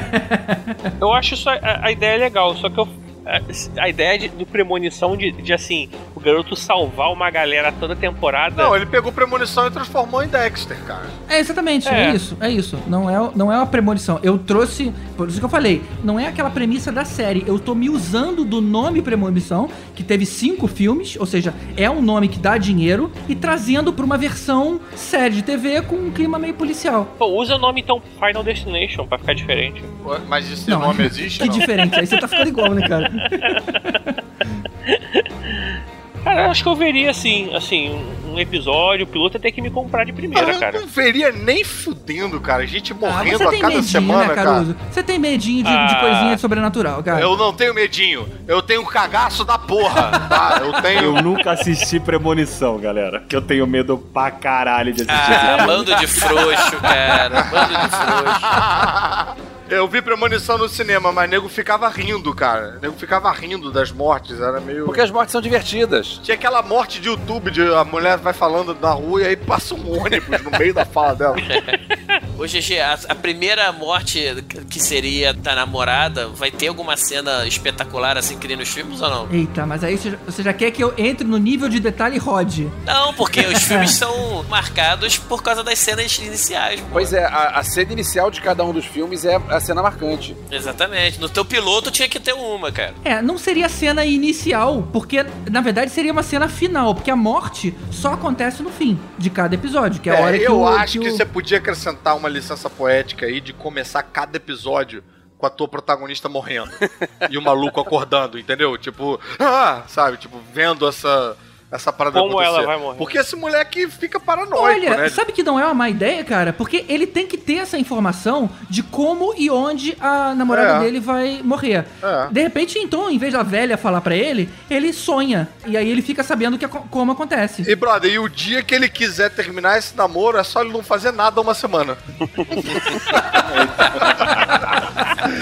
Speaker 7: Eu acho isso, a, a ideia é legal, só que eu. A, ideia de, de premonição de, de, assim, o garoto salvar uma galera toda temporada.
Speaker 10: Não, ele pegou premonição e transformou em Dexter, cara.
Speaker 6: É, exatamente, é.
Speaker 7: É.
Speaker 6: isso, é isso. Não é, não é uma premonição. Eu trouxe, por isso que eu falei, não é aquela premissa da série. Eu tô me usando do nome premonição, que teve cinco filmes, ou seja, é um nome que dá dinheiro, e trazendo pra uma versão série de TV com um clima meio policial.
Speaker 7: Pô, usa o nome então Final Destination pra ficar diferente.
Speaker 10: Mas esse
Speaker 6: Não,
Speaker 10: nome existe?
Speaker 6: Que
Speaker 10: não?
Speaker 6: diferente, aí você tá ficando igual, né, cara?
Speaker 7: Cara, eu acho que eu veria assim, assim, um, episódio, o piloto tem que me comprar de primeira,
Speaker 10: eu
Speaker 7: cara.
Speaker 10: não veria nem fudendo, cara. Gente
Speaker 6: Ah,
Speaker 10: morrendo
Speaker 6: você
Speaker 10: a
Speaker 6: tem
Speaker 10: cada
Speaker 6: medinho,
Speaker 10: semana,
Speaker 6: né,
Speaker 10: cara.
Speaker 6: Caruso? Você tem medinho de, de
Speaker 7: Ah.
Speaker 6: coisinha sobrenatural, cara.
Speaker 10: Eu não tenho medinho. Eu tenho cagaço da porra, tá? Eu tenho...
Speaker 9: Eu nunca assisti Premonição, galera. Que eu tenho medo pra caralho de assistir.
Speaker 11: Ah, bando de frouxo, cara. Bando de frouxo.
Speaker 10: Eu vi premonição no cinema, mas nego ficava rindo, cara. Nego ficava rindo das mortes, era meio.
Speaker 8: Porque as mortes são divertidas.
Speaker 10: Tinha aquela morte de YouTube de a mulher vai falando na rua e aí passa um ônibus no meio da fala dela.
Speaker 11: Ô, GG, a, a primeira morte que seria da namorada, vai ter alguma cena espetacular assim que nem nos filmes ou não?
Speaker 6: Eita, mas aí você já- você já quer que eu entre no nível de detalhe Rod.
Speaker 11: Não, porque os filmes são marcados por causa das cenas iniciais. pô.
Speaker 8: Pois é, a, a cena inicial de cada um dos filmes é a cena marcante.
Speaker 11: Exatamente. No teu piloto tinha que ter uma, cara.
Speaker 6: É, não seria a cena inicial, porque na verdade seria uma cena final, porque a morte só acontece no fim de cada episódio, que é a hora
Speaker 10: É,
Speaker 6: que
Speaker 10: eu
Speaker 6: o,
Speaker 10: acho que,
Speaker 6: o-
Speaker 10: você podia acrescentar uma licença poética aí de começar cada episódio com a tua protagonista morrendo e o maluco acordando, entendeu? Tipo, ah, sabe? Tipo, vendo essa, essa parada
Speaker 7: Como
Speaker 10: acontecer.
Speaker 7: ela vai morrer.
Speaker 10: Porque esse moleque fica paranoico,
Speaker 6: Olha,
Speaker 10: né?
Speaker 6: sabe que não é uma má ideia, cara? Porque ele tem que ter essa informação de como e onde a namorada
Speaker 10: É.
Speaker 6: dele vai morrer.
Speaker 10: É.
Speaker 6: De repente, então, em vez da velha falar pra ele, ele sonha. E aí ele fica sabendo que, como acontece.
Speaker 10: E, brother, e o dia que ele quiser terminar esse namoro, é só ele não fazer nada uma semana.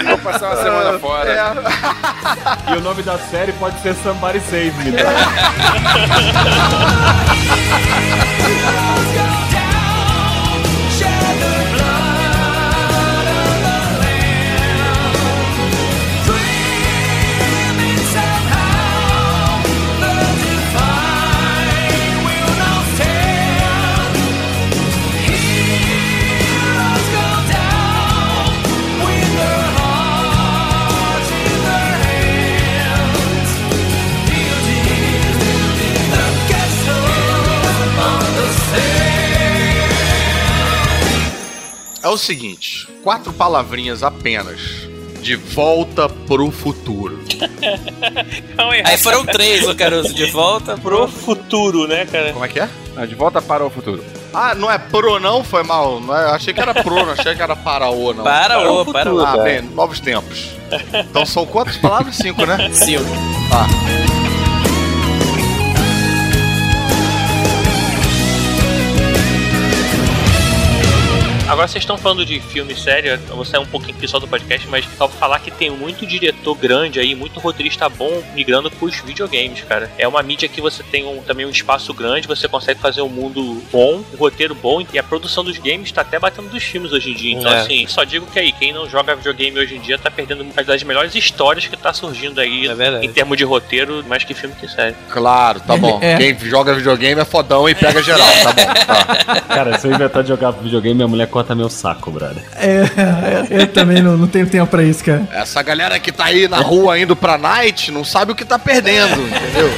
Speaker 8: Vou passar uma semana fora.
Speaker 10: É.
Speaker 9: E o nome da série pode ser Somebody Save Me. tá?
Speaker 10: o seguinte: quatro palavrinhas apenas. De volta pro futuro.
Speaker 7: Calma aí,
Speaker 11: foram três, o Caruso, de volta
Speaker 7: pro futuro, né, cara?
Speaker 10: Como é que é?
Speaker 8: Ah, de volta para o futuro.
Speaker 10: Ah, não é pro não? Foi mal. Não é, achei que era pro, não achei que era para o não.
Speaker 11: Para
Speaker 10: Para
Speaker 11: o, para o.
Speaker 10: Ah, bem, novos tempos. Então são quantas palavras? Cinco, né?
Speaker 11: Cinco.
Speaker 10: Tá.
Speaker 7: Agora vocês estão falando de filme sério, eu vou sair um pouquinho aqui só do podcast, mas só pra falar que tem muito diretor grande aí, muito roteirista bom migrando pros videogames, cara. É uma mídia que você tem um- também um espaço grande, você consegue fazer um mundo bom, um roteiro bom, e a produção dos games tá até batendo dos filmes hoje em dia. Então,
Speaker 11: É.
Speaker 7: assim, só digo que aí, quem não joga videogame hoje em dia tá perdendo uma das melhores histórias que tá surgindo aí
Speaker 11: É
Speaker 7: em termos de roteiro, mais que filme que série.
Speaker 10: Claro, tá bom.
Speaker 6: É.
Speaker 10: Quem joga videogame é fodão e pega geral, tá bom. Tá.
Speaker 9: Cara, se eu inventar de jogar videogame, minha mulher corta meu saco, brother.
Speaker 6: É, é, eu também não, não tenho tempo pra isso, cara.
Speaker 10: Essa galera que tá aí na rua indo pra night não sabe o que tá perdendo, entendeu?